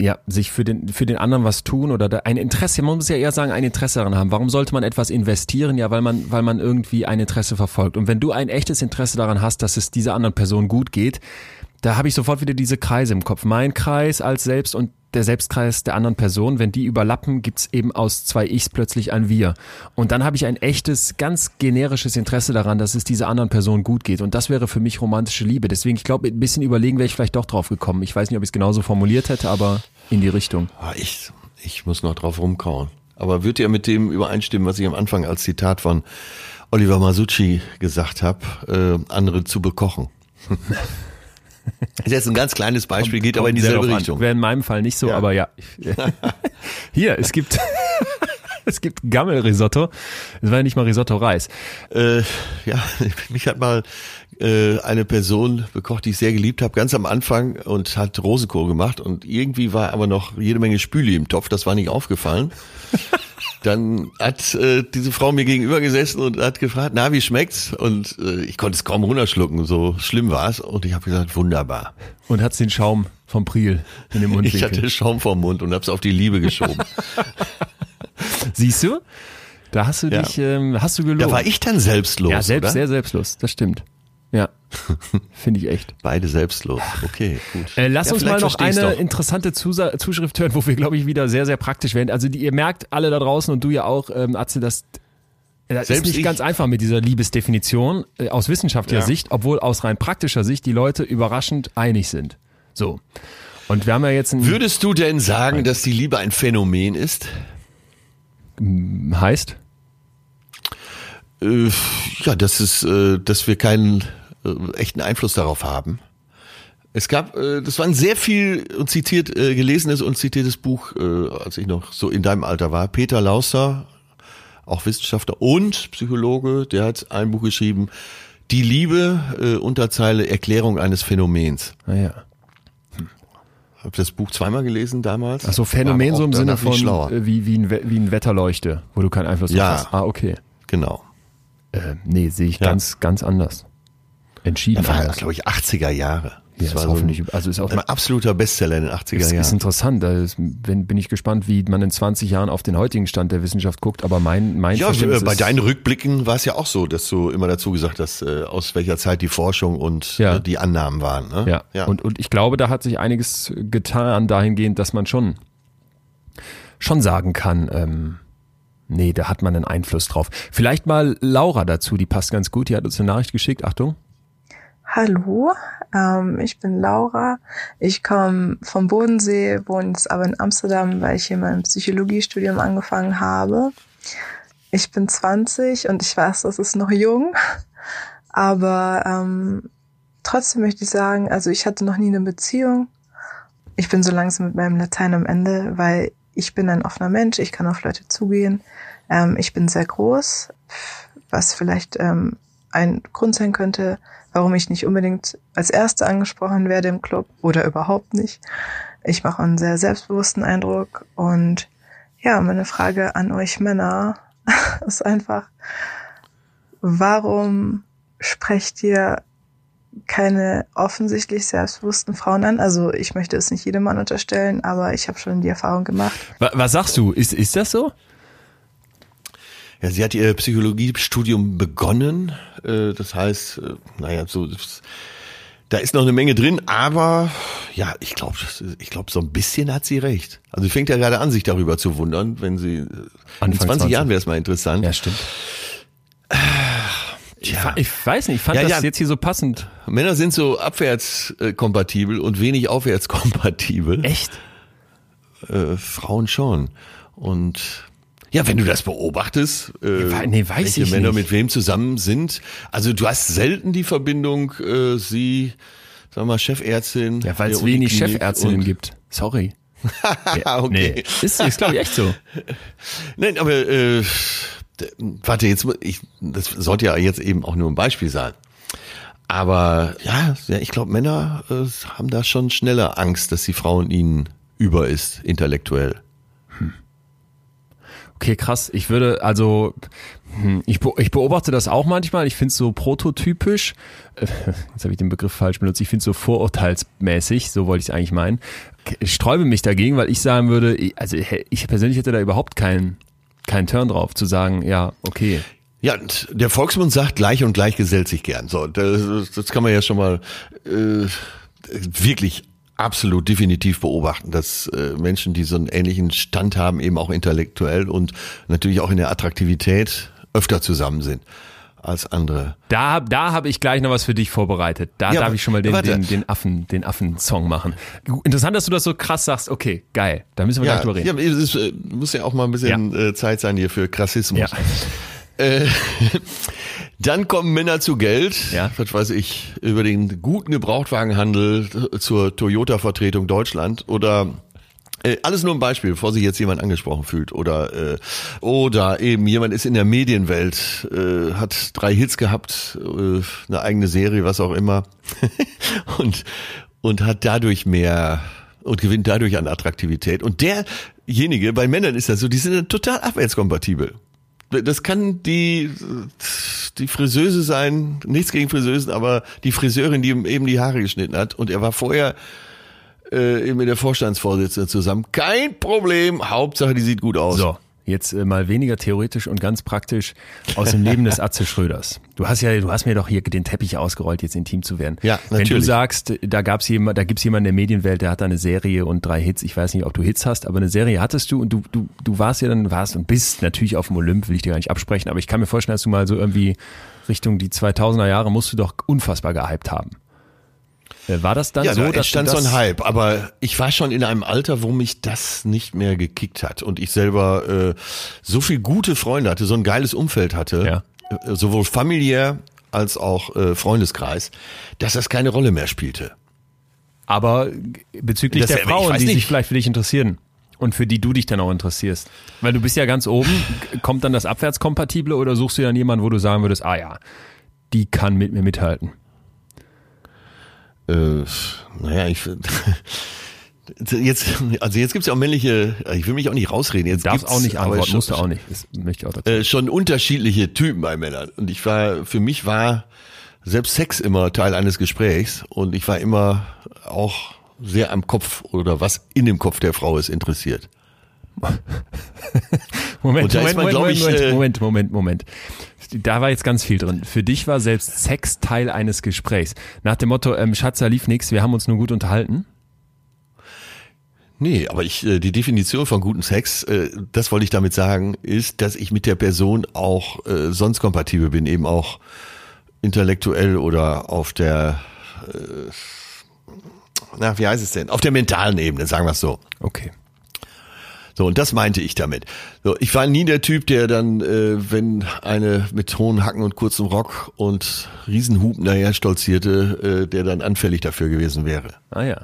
ja, sich für den, für den anderen was tun oder ein Interesse, man muss ja eher sagen, ein Interesse daran haben. Warum sollte man etwas investieren? Ja, weil man, weil man irgendwie ein Interesse verfolgt. Und wenn du ein echtes Interesse daran hast, dass es dieser anderen Person gut geht, da habe ich sofort wieder diese Kreise im Kopf. Mein Kreis als Selbst und der Selbstkreis der anderen Person. Wenn die überlappen, gibt's eben aus zwei Ichs plötzlich ein Wir. Und dann habe ich ein echtes, ganz generisches Interesse daran, dass es dieser anderen Person gut geht. Und das wäre für mich romantische Liebe. Deswegen, ich glaube, ein bisschen überlegen wäre ich vielleicht doch drauf gekommen. Ich weiß nicht, ob ich es genauso formuliert hätte, aber in die Richtung. Ah, ich, ich muss noch drauf rumkauen. Aber wird ja mit dem übereinstimmen, was ich am Anfang als Zitat von Oliver Masucci gesagt habe, äh, andere zu bekochen. (laughs) Das (laughs) ist jetzt ein ganz kleines Beispiel, kommt, geht aber in dieselbe Richtung. Wäre in meinem Fall nicht so, ja. aber ja. (laughs) Hier, es gibt (laughs) es gibt Gammelrisotto. Es war ja nicht mal Risotto-Reis. Äh, ja, mich hat mal äh, eine Person bekocht, die ich sehr geliebt habe, ganz am Anfang und hat Rosenkohl gemacht und irgendwie war aber noch jede Menge Spüli im Topf, das war nicht aufgefallen. Dann hat äh, diese Frau mir gegenüber gesessen und hat gefragt, na, wie schmeckt's? Und äh, ich konnte es kaum runterschlucken, so schlimm war's. Und ich habe gesagt, wunderbar. Und hat's den Schaum vom Priel in dem Mund. (laughs) Ich hatte Schaum vom Mund und hab's auf die Liebe geschoben. (laughs) Siehst du? Da hast du ja. dich, ähm, hast du gelogen. Da war ich dann selbstlos. Ja, selbst, oder? sehr selbstlos, das stimmt. Ja, (laughs) finde ich echt. Beide selbstlos. Okay, gut. Äh, lass ja, uns mal noch eine doch. interessante Zusa Zuschrift hören, wo wir, glaube ich, wieder sehr, sehr praktisch werden. Also die, ihr merkt alle da draußen und du ja auch, ähm, Atze, dass äh, das Selbst ist nicht ich. ganz einfach mit dieser Liebesdefinition äh, aus wissenschaftlicher ja. Sicht, obwohl aus rein praktischer Sicht die Leute überraschend einig sind. So. Und wir haben ja jetzt ein Würdest du denn sagen, dass die Liebe ein Phänomen ist? Heißt? Äh, ja, das ist, äh, dass wir keinen echten Einfluss darauf haben. Es gab, äh, das war ein sehr viel zitiert, äh, gelesenes und zitiertes Buch, äh, als ich noch so in deinem Alter war. Peter Lauster, auch Wissenschaftler und Psychologe, der hat ein Buch geschrieben, Die Liebe, äh, Unterzeile Erklärung eines Phänomens. Ah ja. Hab das Buch zweimal gelesen damals. Ach so, Phänomen so im Sinne von äh, wie, wie, ein, wie ein Wetterleuchte, wo du keinen Einfluss ja, hast. Ah, okay. Genau. Äh, nee, sehe ich ja. ganz, ganz anders. Entschieden. Das war, glaube ich, 80er Jahre. Das ja, war hoffentlich, so ein, also ist auch ein absoluter Bestseller in den 80er Jahren. Das ist interessant. Da ist, bin, bin ich gespannt, wie man in 20 Jahren auf den heutigen Stand der Wissenschaft guckt. Aber mein, mein Ja, äh, bei deinen Rückblicken war es ja auch so, dass du immer dazu gesagt hast, äh, aus welcher Zeit die Forschung und ja. äh, die Annahmen waren. Ne? Ja. ja. Und, und ich glaube, da hat sich einiges getan dahingehend, dass man schon, schon sagen kann, ähm, nee, da hat man einen Einfluss drauf. Vielleicht mal Laura dazu, die passt ganz gut. Die hat uns eine Nachricht geschickt. Achtung. Hallo, ähm, ich bin Laura. Ich komme vom Bodensee, wohne jetzt aber in Amsterdam, weil ich hier mein Psychologiestudium angefangen habe. Ich bin 20 und ich weiß, das ist noch jung, aber ähm, trotzdem möchte ich sagen, also ich hatte noch nie eine Beziehung. Ich bin so langsam mit meinem Latein am Ende, weil ich bin ein offener Mensch, ich kann auf Leute zugehen. Ähm, ich bin sehr groß, was vielleicht ähm, ein Grund sein könnte, warum ich nicht unbedingt als Erste angesprochen werde im Club oder überhaupt nicht. Ich mache einen sehr selbstbewussten Eindruck und ja, meine Frage an euch Männer (laughs) ist einfach, warum sprecht ihr keine offensichtlich selbstbewussten Frauen an. Also ich möchte es nicht jedem Mann unterstellen, aber ich habe schon die Erfahrung gemacht. Was sagst du? Ist, ist das so? Ja, sie hat ihr Psychologiestudium begonnen. Äh, das heißt, äh, naja, so da ist noch eine Menge drin, aber ja, ich glaube, ich glaube, so ein bisschen hat sie recht. Also sie fängt ja gerade an, sich darüber zu wundern, wenn sie Anfang in 20, 20. Jahren wäre es mal interessant. Ja, stimmt. Ja. Ich, weiß nicht, ich fand ja, das ja. jetzt hier so passend. Männer sind so abwärtskompatibel und wenig aufwärtskompatibel. Echt? Äh, Frauen schon. Und ja, wenn du das beobachtest, äh, nee, weiß welche ich Männer nicht. mit wem zusammen sind. Also du hast selten die Verbindung, äh, sie, sag mal, Chefärztin. Ja, weil es wenig Chefärztinnen gibt. Sorry. (laughs) ja, okay. Nee, ist, ist glaube ich echt so. (laughs) Nein, aber äh, warte, jetzt ich, das sollte ja jetzt eben auch nur ein Beispiel sein. Aber ja, ja ich glaube, Männer äh, haben da schon schneller Angst, dass die Frauen ihnen über ist, intellektuell. Okay, krass. Ich würde, also, hm, ich, ich beobachte das auch manchmal. Ich finde es so prototypisch. Äh, (laughs) jetzt habe ich den Begriff falsch benutzt. Ich finde es so vorurteilsmäßig, so wollte ich es eigentlich meinen. Ich sträube mich dagegen, weil ich sagen würde, also ich persönlich hätte da überhaupt keinen keinen Turn drauf, zu sagen, ja, okay. Ja, der Volksmund sagt, gleich und gleich gesellt sich gern. So, das, das kann man ja schon mal äh, wirklich absolut definitiv beobachten, dass äh, Menschen, die so einen ähnlichen Stand haben, eben auch intellektuell und natürlich auch in der Attraktivität öfter zusammen sind als andere. Da, da habe ich gleich noch was für dich vorbereitet. Da ja, darf ich schon mal den, den, den Affen, den Affen-Song machen. Interessant, dass du das so krass sagst. Okay, geil. Da müssen wir ja, gleich drüber reden. Ja, es ist, äh, muss ja auch mal ein bisschen ja. Äh, Zeit sein hier für Krassismus. Ja. Äh, (laughs) dann kommen Männer zu Geld, ja. was weiß ich, über den guten Gebrauchtwagenhandel zur Toyota-Vertretung Deutschland oder äh, alles nur ein Beispiel, bevor sich jetzt jemand angesprochen fühlt oder äh, oder eben jemand ist in der Medienwelt, äh, hat drei Hits gehabt, äh, eine eigene Serie, was auch immer (laughs) und und hat dadurch mehr und gewinnt dadurch an Attraktivität. Und derjenige bei Männern ist das so, die sind total abwärtskompatibel das kann die, die Friseuse sein, nichts gegen Friseusen, aber die Friseurin, die ihm eben die Haare geschnitten hat. Und er war vorher äh, eben mit der Vorstandsvorsitzende zusammen. Kein Problem, Hauptsache, die sieht gut aus. So. Jetzt äh, mal weniger theoretisch und ganz praktisch aus dem Leben des Atze Schröders. Du hast ja, du hast mir doch hier den Teppich ausgerollt, jetzt intim zu werden. Ja, natürlich. Wenn du sagst, da gab's jemand, da gibt's jemanden in der Medienwelt, der hat eine Serie und drei Hits. Ich weiß nicht, ob du Hits hast, aber eine Serie hattest du und du, du, du warst ja dann, warst und bist natürlich auf dem Olymp, will ich dir gar nicht absprechen, aber ich kann mir vorstellen, dass du mal so irgendwie Richtung die 2000er Jahre musst du doch unfassbar gehypt haben. Äh, war das dann ja, so, da dass entstand so ein Hype, aber ich war schon in einem Alter, wo mich das nicht mehr gekickt hat und ich selber äh, so viel gute Freunde hatte, so ein geiles Umfeld hatte, ja. äh, sowohl familiär als auch äh, Freundeskreis, dass das keine Rolle mehr spielte. Aber bezüglich das, der Frauen, die nicht. sich vielleicht für dich interessieren und für die du dich dann auch interessierst, weil du bist ja ganz oben, (laughs) kommt dann das Abwärtskompatible oder suchst du dann jemanden, wo du sagen würdest, ah ja, die kann mit mir mithalten? Äh, naja, ich (laughs) Jetzt, also jetzt gibt's ja auch männliche, ich will mich auch nicht rausreden. Jetzt gibt's auch nicht antworten, schon, musst du auch nicht. Das möchte ich auch dazu. Äh, schon unterschiedliche Typen bei Männern. Und ich war, für mich war selbst Sex immer Teil eines Gesprächs und ich war immer auch sehr am Kopf oder was in dem Kopf der Frau (laughs) ist interessiert. Moment, Moment, man, Moment, glaub ich, Moment, äh, Moment, Moment, Moment. Da war jetzt ganz viel drin. Für dich war selbst Sex Teil eines Gesprächs. Nach dem Motto, ähm, Schatz, da lief nix, wir haben uns nur gut unterhalten. Nee, aber ich, äh, die Definition von guten Sex, äh, das wollte ich damit sagen, ist, dass ich mit der Person auch äh, sonst kompatibel bin, eben auch intellektuell oder auf der, äh, na, wie heißt es denn? Auf der mentalen Ebene, sagen wir es so. Okay. So, und das meinte ich damit. So, ich war nie der Typ, der dann, äh, wenn eine mit hohen Hacken und kurzem Rock und Riesenhupen daher stolzierte, äh, der dann anfällig dafür gewesen wäre. Ah ja.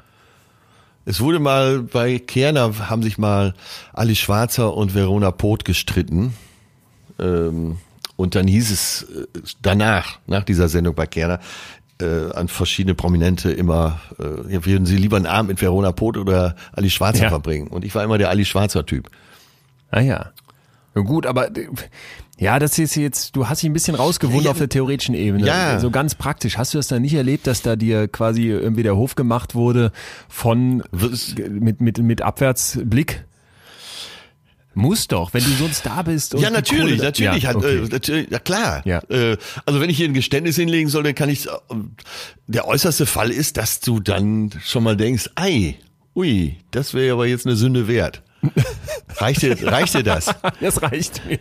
Es wurde mal bei Kerner haben sich mal Ali Schwarzer und Verona Poth gestritten. Ähm, und dann hieß es äh, danach, nach dieser Sendung bei Kerner, äh, an verschiedene Prominente immer, äh, würden sie lieber einen Abend mit Verona Poth oder Ali Schwarzer Ja. verbringen. Und ich war immer der Ali Schwarzer Typ. Ah ja. Ja, gut, aber äh, ja, das ist jetzt, du hast dich ein bisschen rausgewunden Ja, auf der theoretischen Ebene. ja. So ganz praktisch. Hast du das dann nicht erlebt, dass da dir quasi irgendwie der Hof gemacht wurde von mit, mit, mit Abwärtsblick? Muss doch, wenn du so ein Star bist. Und Ja, natürlich, natürlich, Ja, hat, okay. äh, natürlich, ja klar. Ja. Äh, also wenn ich hier ein Geständnis hinlegen soll, dann kann ich, der äußerste Fall ist, dass du dann schon mal denkst, ei, ui, das wäre aber jetzt eine Sünde wert. (laughs) Reicht dir, reicht dir das? Das reicht mir.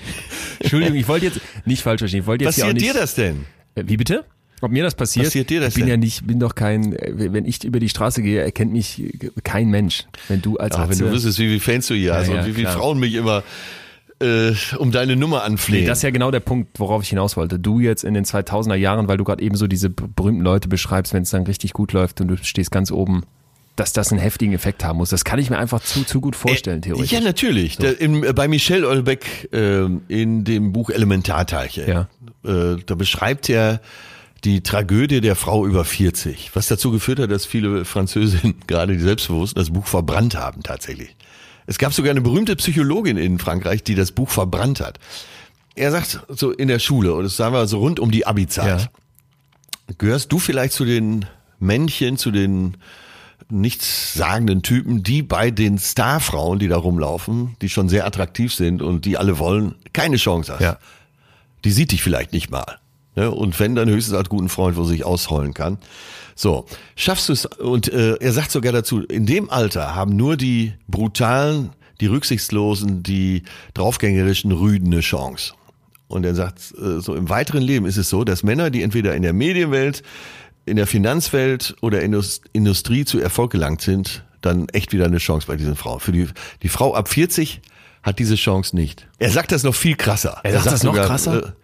(laughs) Entschuldigung, ich wollte jetzt nicht falsch verstehen. Ich wollte jetzt hier auch Passiert nicht. dir das denn? Äh, Wie bitte? Ob mir das passiert? Passiert dir das ich bin denn? ja nicht, bin doch kein, äh, wenn ich über die Straße gehe, erkennt mich kein Mensch. Wenn du als Ach, wenn du Atze- wüsstest, wie viele Fans du hier hast ja, und wie viele. Frauen mich immer äh, um deine Nummer anflehen. Nee, das ist ja genau der Punkt, worauf ich hinaus wollte. Du jetzt in den 2000er Jahren, weil du gerade eben so diese berühmten Leute beschreibst, wenn es dann richtig gut läuft und du stehst ganz oben, dass das einen heftigen Effekt haben muss. Das kann ich mir einfach zu, zu gut vorstellen, theoretisch. Ja, natürlich. Der, im, äh, bei Michel Olbeck äh, in dem Buch Elementarteilchen, Ja. äh, da beschreibt er die Tragödie der Frau über 40, was dazu geführt hat, dass viele Französinnen, (laughs) gerade die Selbstbewussten, das Buch verbrannt haben tatsächlich. Es gab sogar eine berühmte Psychologin in Frankreich, die das Buch verbrannt hat. Er sagt so in der Schule, und das sagen wir so rund um die Abi-Zeit, Ja. gehörst du vielleicht zu den Männchen, zu den nichtssagenden Typen, die bei den Starfrauen, die da rumlaufen, die schon sehr attraktiv sind und die alle wollen, keine Chance hast. Ja. Die sieht dich vielleicht nicht mal. Ne? Und wenn, dann höchstens als guten Freund, wo sie sich ausheulen kann. So, schaffst du es, und äh, er sagt sogar dazu, in dem Alter haben nur die brutalen, die rücksichtslosen, die draufgängerischen Rüden eine Chance. Und er sagt, äh, so im weiteren Leben ist es so, dass Männer, die entweder in der Medienwelt, in der Finanzwelt oder Indus- Industrie zu Erfolg gelangt sind, dann echt wieder eine Chance bei diesen Frauen. Für die, die Frau ab 40 hat diese Chance nicht. Er sagt das noch viel krasser. Er sagt das noch krasser?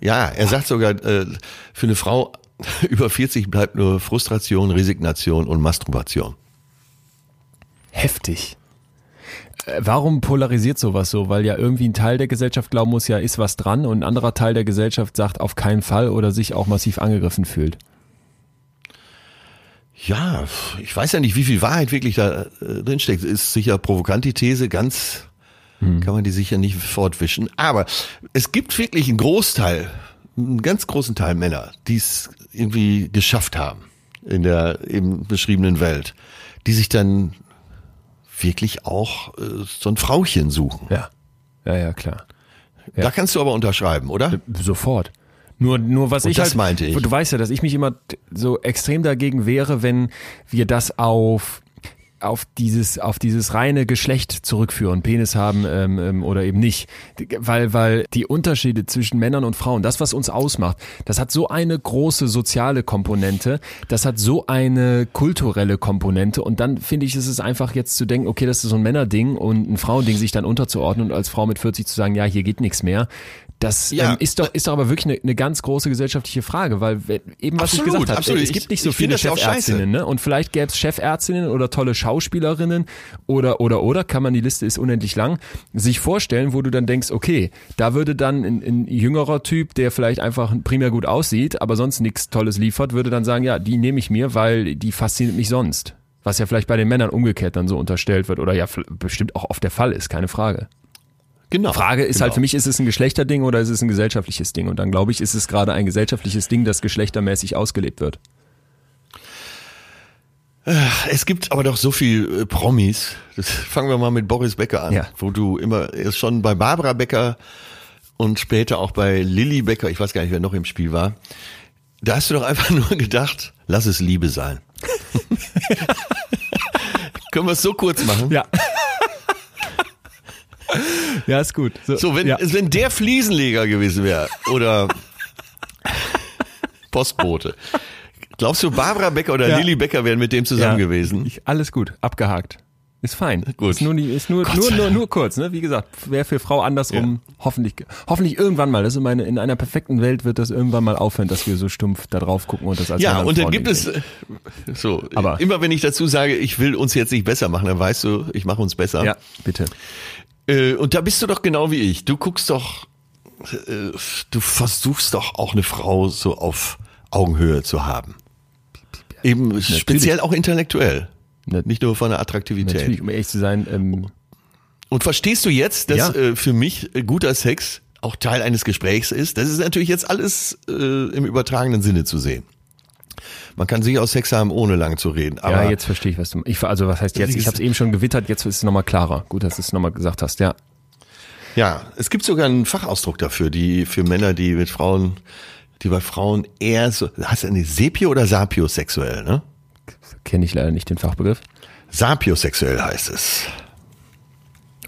Ja, er sagt sogar, äh, für eine Frau (laughs) über 40 bleibt nur Frustration, Resignation und Masturbation. Heftig. Äh, Warum polarisiert sowas so? Weil ja irgendwie ein Teil der Gesellschaft glauben muss, ja, ist was dran und ein anderer Teil der Gesellschaft sagt auf keinen Fall oder sich auch massiv angegriffen fühlt. Ja, ich weiß ja nicht, wie viel Wahrheit wirklich da äh, drin steckt. Ist sicher provokant die These, ganz kann man die sicher nicht fortwischen. Aber es gibt wirklich einen Großteil, einen ganz großen Teil Männer, die es irgendwie geschafft haben in der eben beschriebenen Welt, die sich dann wirklich auch äh, so ein Frauchen suchen. Ja. Ja, ja, klar. Da kannst du aber unterschreiben, oder? Sofort. Nur, nur was Und ich das halt, meinte ich. Du weißt ja, dass ich mich immer so extrem dagegen wehre, wenn wir das auf auf dieses auf dieses reine Geschlecht zurückführen, Penis haben ähm, ähm, oder eben nicht, weil weil die Unterschiede zwischen Männern und Frauen, das was uns ausmacht, das hat so eine große soziale Komponente, das hat so eine kulturelle Komponente und dann finde ich, ist es einfach jetzt zu denken, okay, das ist so ein Männerding und ein Frauending, sich dann unterzuordnen und als Frau mit 40 zu sagen, ja, hier geht nichts mehr. Das Ja. ähm, ist doch ist doch aber wirklich eine, eine ganz große gesellschaftliche Frage, weil eben was Absolut, ich gesagt habe, es gibt nicht so Ich- ich finde viele Chefärztinnen, ne? Und vielleicht gäbe es Chefärztinnen oder tolle Schauspielerinnen oder oder oder kann man die Liste ist unendlich lang sich vorstellen, wo du dann denkst, okay, da würde dann ein, ein jüngerer Typ, der vielleicht einfach primär gut aussieht, aber sonst nichts Tolles liefert, würde dann sagen, ja, die nehme ich mir, weil die fasziniert mich sonst. Was ja vielleicht bei den Männern umgekehrt dann so unterstellt wird oder ja bestimmt auch oft der Fall ist, keine Frage. Genau. Frage ist halt genau. halt für mich, ist es ein Geschlechterding oder ist es ein gesellschaftliches Ding? Und dann glaube ich, ist es gerade ein gesellschaftliches Ding, das geschlechtermäßig ausgelebt wird. Es gibt aber doch so viel äh, Promis. Das (laughs) fangen wir mal mit Boris Becker an, ja. wo du immer erst schon bei Barbara Becker und später auch bei Lilly Becker, ich weiß gar nicht, wer noch im Spiel war. Da hast du doch einfach (laughs) nur gedacht, lass es Liebe sein. (laughs) Können wir es so kurz machen? Ja. (laughs) ja, ist gut. So, so wenn, ja. wenn der Fliesenleger gewesen wäre oder Postbote, Glaubst du, Barbara Becker oder ja. Lilly Becker wären mit dem zusammen ja, gewesen? Ich, alles gut, abgehakt. Ist fein. Gut. Ist nur, ist nur, nur, nur, nur kurz, ne? Wie gesagt, wäre für Frau andersrum ja. hoffentlich, hoffentlich irgendwann mal. Das ist meine, in einer perfekten Welt wird das irgendwann mal aufhören, dass wir so stumpf da drauf gucken und das als Ja, und dann gibt es, so, Aber immer wenn ich dazu sage, ich will uns jetzt nicht besser machen, dann weißt du, ich mache uns besser. Ja, bitte. Äh, und da bist du doch genau wie ich. Du guckst doch, äh, du versuchst doch auch eine Frau so auf Augenhöhe zu haben. Eben Natürlich. speziell auch intellektuell. Nicht nur von der Attraktivität. Natürlich, um ehrlich zu sein. Ähm und verstehst du jetzt, dass ja. äh, für mich guter Sex auch Teil eines Gesprächs ist? Das ist natürlich jetzt alles äh, im übertragenen Sinne zu sehen. Man kann auch Sex haben, ohne lang zu reden. Aber ja, jetzt verstehe ich, was du. Ich, also was heißt jetzt? Ich habe es eben schon gewittert. Jetzt ist es nochmal klarer. Gut, dass du es nochmal gesagt hast. Ja. Ja, es gibt sogar einen Fachausdruck dafür, die für Männer, die mit Frauen die bei Frauen eher so, heißt eine Sepio oder sapiosexuell, ne? Kenne ich leider nicht den Fachbegriff. Sapiosexuell heißt es.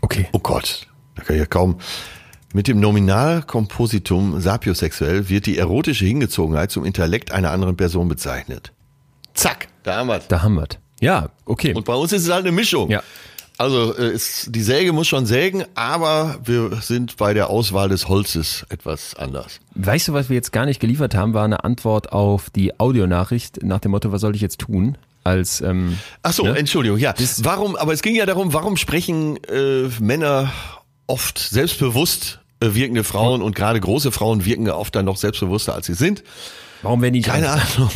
Okay. Oh Gott, da kann ich ja kaum. Mit dem Nominalkompositum sapiosexuell wird die erotische Hingezogenheit zum Intellekt einer anderen Person bezeichnet. Zack, da haben wir Da haben wir Ja, okay. Und bei uns ist es halt eine Mischung. Ja. Also äh, ist, die Säge muss schon sägen, aber wir sind bei der Auswahl des Holzes etwas anders. Weißt du, was wir jetzt gar nicht geliefert haben, war eine Antwort auf die Audionachricht nach dem Motto, was soll ich jetzt tun? Als ähm, Ach so, ne? Entschuldigung, ja. Das, warum? Aber es ging ja darum, warum sprechen äh, Männer oft selbstbewusst äh, wirkende Frauen und gerade große Frauen wirken oft dann noch selbstbewusster als sie sind. Warum werden die keine Ahnung?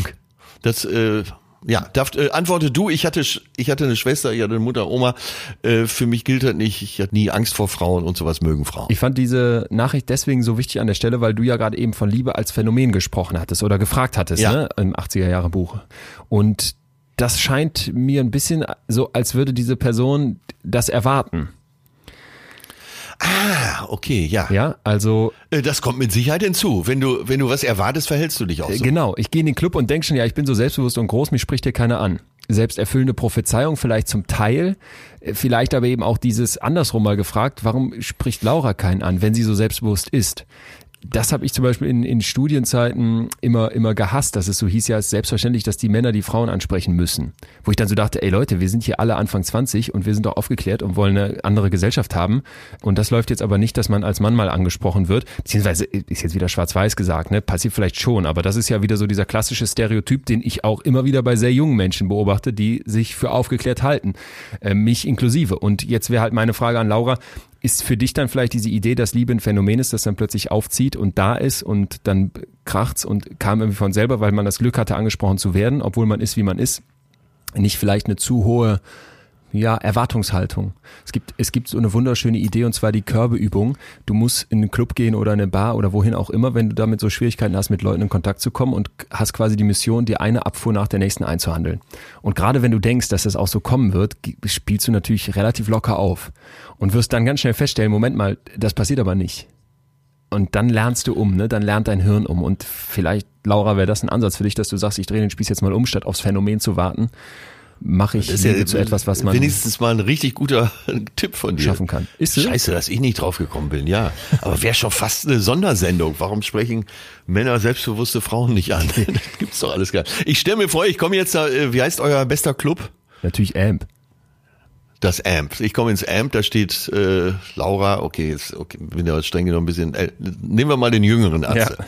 Das äh, ja, darf, äh, antworte du. Ich hatte, ich hatte eine Schwester, ich hatte eine Mutter, Oma. Äh, für mich gilt das nicht. Ich hatte nie Angst vor Frauen und sowas mögen Frauen. Ich fand diese Nachricht deswegen so wichtig an der Stelle, weil du ja gerade eben von Liebe als Phänomen gesprochen hattest oder gefragt hattest, ja. ne, im 80er Jahre Buch. Und das scheint mir ein bisschen so, als würde diese Person das erwarten. Ah, okay, ja. Ja, also. Äh, das kommt mit Sicherheit hinzu. Wenn du, wenn du was erwartest, verhältst du dich auch so. Genau. Ich gehe in den Club und denke schon, ja, ich bin so selbstbewusst und groß, mich spricht hier keiner an. Selbsterfüllende Prophezeiung vielleicht zum Teil, äh, vielleicht aber eben auch dieses andersrum mal gefragt, warum spricht Laura keinen an, wenn sie so selbstbewusst ist? Das habe ich zum Beispiel in, in Studienzeiten immer, immer gehasst, dass es so hieß, ja, es ist selbstverständlich, dass die Männer die Frauen ansprechen müssen. Wo ich dann so dachte, ey Leute, wir sind hier alle Anfang 20 und wir sind doch aufgeklärt und wollen eine andere Gesellschaft haben. Und das läuft jetzt aber nicht, dass man als Mann mal angesprochen wird. Beziehungsweise ist jetzt wieder schwarz-weiß gesagt, ne? Passiert vielleicht schon, aber das ist ja wieder so dieser klassische Stereotyp, den ich auch immer wieder bei sehr jungen Menschen beobachte, die sich für aufgeklärt halten. Äh, mich inklusive. Und jetzt wäre halt meine Frage an Laura, ist für dich dann vielleicht diese Idee, dass Liebe ein Phänomen ist, das dann plötzlich aufzieht und da ist und dann kracht's und kam irgendwie von selber, weil man das Glück hatte, angesprochen zu werden, obwohl man ist, wie man ist, nicht vielleicht eine zu hohe ja, Erwartungshaltung. Es gibt, es gibt so eine wunderschöne Idee und zwar die Körbeübung. Du musst in einen Club gehen oder eine Bar oder wohin auch immer, wenn du damit so Schwierigkeiten hast, mit Leuten in Kontakt zu kommen und hast quasi die Mission, dir eine Abfuhr nach der nächsten einzuhandeln. Und gerade wenn du denkst, dass das auch so kommen wird, spielst du natürlich relativ locker auf und wirst dann ganz schnell feststellen, Moment mal, das passiert aber nicht. Und dann lernst du um, ne? Dann lernt dein Hirn um. Und vielleicht, Laura, wäre das ein Ansatz für dich, dass du sagst, ich drehe den Spieß jetzt mal um, statt aufs Phänomen zu warten mache ich das ja zu etwas, was man wenigstens mal ein richtig guter (laughs) Tipp von dir schaffen kann. Ist? Scheiße, dass ich nicht drauf gekommen bin. Ja, aber wäre schon fast eine Sondersendung. Warum sprechen Männer selbstbewusste Frauen nicht an? (laughs) das gibt's doch alles gar. Ich stelle mir vor, ich komme jetzt da. Äh, wie heißt euer bester Club? Natürlich Amp. Das Amp. Ich komme ins Amp, da steht äh, Laura, okay, jetzt okay, bin ja streng genommen ein bisschen. Äh, nehmen wir mal den jüngeren Atze. Ja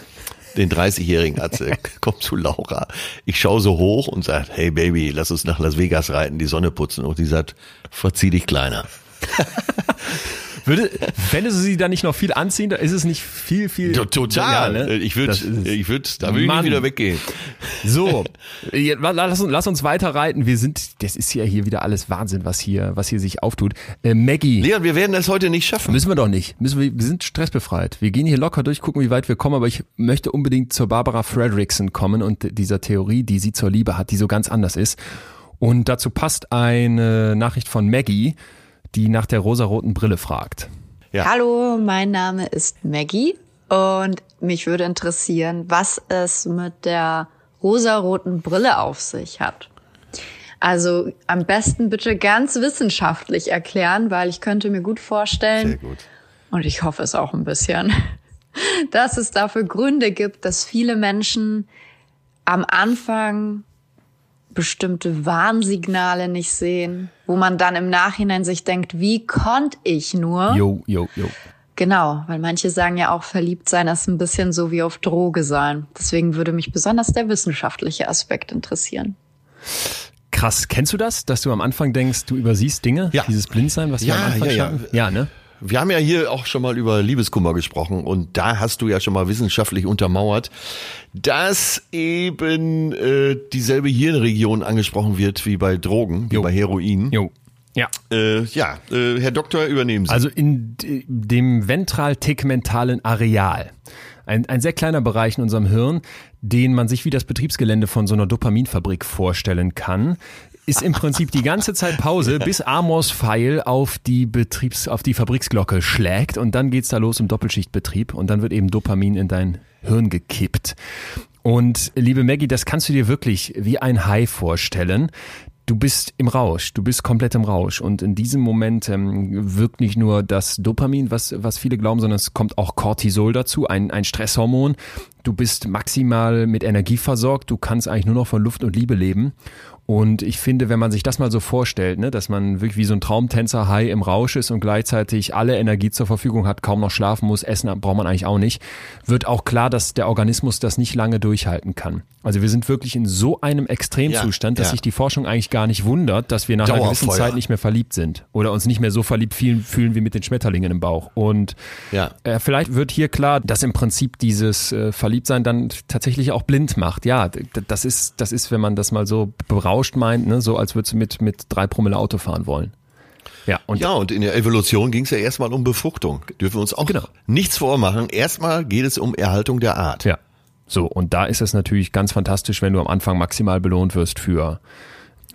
den 30-jährigen Atze, (laughs) kommt zu Laura. Ich schaue so hoch und sage, hey Baby, lass uns nach Las Vegas reiten, die Sonne putzen. Und die sagt, verzieh dich kleiner. (laughs) Würde, fändest du sie dann nicht noch viel anziehen? Da ist es nicht viel, viel. Total. Ja, ne? Ich würde, ich würde, da würde ich nicht wieder weggehen. So, lass uns, lass uns weiter reiten. Wir sind, das ist ja hier wieder alles Wahnsinn, was hier, was hier sich auftut. Äh, Maggie. Leon, wir werden das heute nicht schaffen. Müssen wir doch nicht. Müssen wir, wir sind stressbefreit. Wir gehen hier locker durch, gucken, wie weit wir kommen, aber ich möchte unbedingt zur Barbara Fredrickson kommen und dieser Theorie, die sie zur Liebe hat, die so ganz anders ist. Und dazu passt eine Nachricht von Maggie, die nach der rosaroten Brille fragt. Ja. Hallo, mein Name ist Maggie und mich würde interessieren, was es mit der rosaroten Brille auf sich hat. Also am besten bitte ganz wissenschaftlich erklären, weil ich könnte mir gut vorstellen, Sehr gut. und ich hoffe es auch ein bisschen, (laughs) dass es dafür Gründe gibt, dass viele Menschen am Anfang bestimmte Warnsignale nicht sehen, wo man dann im Nachhinein sich denkt, wie konnte ich nur? Jo, jo, jo. Genau, weil manche sagen ja auch, verliebt sein ist ein bisschen so wie auf Droge sein. Deswegen würde mich besonders der wissenschaftliche Aspekt interessieren. Krass, kennst du das, dass du am Anfang denkst, du übersiehst Dinge? Ja. Dieses Blindsein, was wir ja, am Anfang ja, ja. ja, ne? Wir haben ja hier auch schon mal über Liebeskummer gesprochen und da hast du ja schon mal wissenschaftlich untermauert, dass eben äh, dieselbe Hirnregion angesprochen wird wie bei Drogen, wie jo. bei Heroin. Jo. Ja. Äh, ja, äh, Herr Doktor, übernehmen Sie. Also in dem ventral-tegmentalen Areal. Ein, ein sehr kleiner Bereich in unserem Hirn, den man sich wie das Betriebsgelände von so einer Dopaminfabrik vorstellen kann ist im Prinzip die ganze Zeit Pause, bis Amos Pfeil auf die Betriebs, auf die Fabriksglocke schlägt und dann geht's da los im Doppelschichtbetrieb und dann wird eben Dopamin in dein Hirn gekippt. Und liebe Maggie, das kannst du dir wirklich wie ein Hai vorstellen. Du bist im Rausch, du bist komplett im Rausch und in diesem Moment ähm, wirkt nicht nur das Dopamin, was, was viele glauben, sondern es kommt auch Cortisol dazu, ein, ein Stresshormon. Du bist maximal mit Energie versorgt, du kannst eigentlich nur noch von Luft und Liebe leben und ich finde, wenn man sich das mal so vorstellt, ne, dass man wirklich wie so ein Traumtänzer High im Rausch ist und gleichzeitig alle Energie zur Verfügung hat, kaum noch schlafen muss, essen braucht man eigentlich auch nicht, wird auch klar, dass der Organismus das nicht lange durchhalten kann. Also wir sind wirklich in so einem Extremzustand, ja, dass ja. sich die Forschung eigentlich gar nicht wundert, dass wir nach einer gewissen Zeit nicht mehr verliebt sind oder uns nicht mehr so verliebt fühlen, fühlen wie mit den Schmetterlingen im Bauch. Und ja. äh, vielleicht wird hier klar, dass im Prinzip dieses äh, Verliebtsein dann tatsächlich auch blind macht. Ja, das ist, das ist, wenn man das mal so berauscht berauscht meint, ne? so als würdest du mit, mit drei Promille Auto fahren wollen. Ja, und, ja, und in der Evolution ging es ja erstmal um Befruchtung. Dürfen wir uns auch genau. nichts vormachen. Erstmal geht es um Erhaltung der Art. Ja. So, und da ist es natürlich ganz fantastisch, wenn du am Anfang maximal belohnt wirst für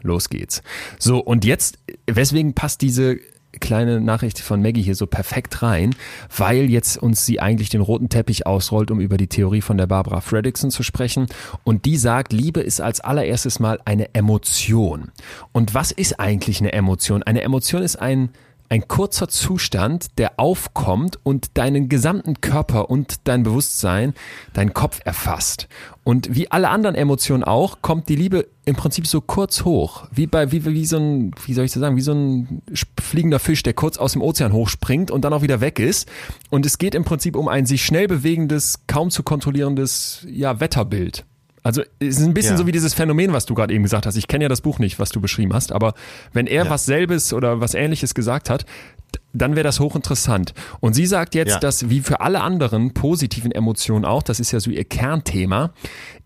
los geht's. So, und jetzt, weswegen passt diese kleine Nachricht von Maggie hier so perfekt rein, weil jetzt uns sie eigentlich den roten Teppich ausrollt, um über die Theorie von der Barbara Fredrickson zu sprechen. Und die sagt, Liebe ist als allererstes mal eine Emotion. Und was ist eigentlich eine Emotion? Eine Emotion ist ein ein kurzer Zustand, der aufkommt und deinen gesamten Körper und dein Bewusstsein, deinen Kopf erfasst. Und wie alle anderen Emotionen auch, kommt die Liebe im Prinzip so kurz hoch, wie bei wie, wie so ein, wie soll ich das sagen, wie so ein fliegender Fisch, der kurz aus dem Ozean hochspringt und dann auch wieder weg ist. Und es geht im Prinzip um ein sich schnell bewegendes, kaum zu kontrollierendes ja, Wetterbild. Also es ist ein bisschen ja. so wie dieses Phänomen, was du gerade eben gesagt hast. Ich kenne ja das Buch nicht, was du beschrieben hast, aber wenn er ja. was selbes oder was ähnliches gesagt hat, dann wäre das hochinteressant. Und sie sagt jetzt, ja. dass wie für alle anderen positiven Emotionen auch, das ist ja so ihr Kernthema,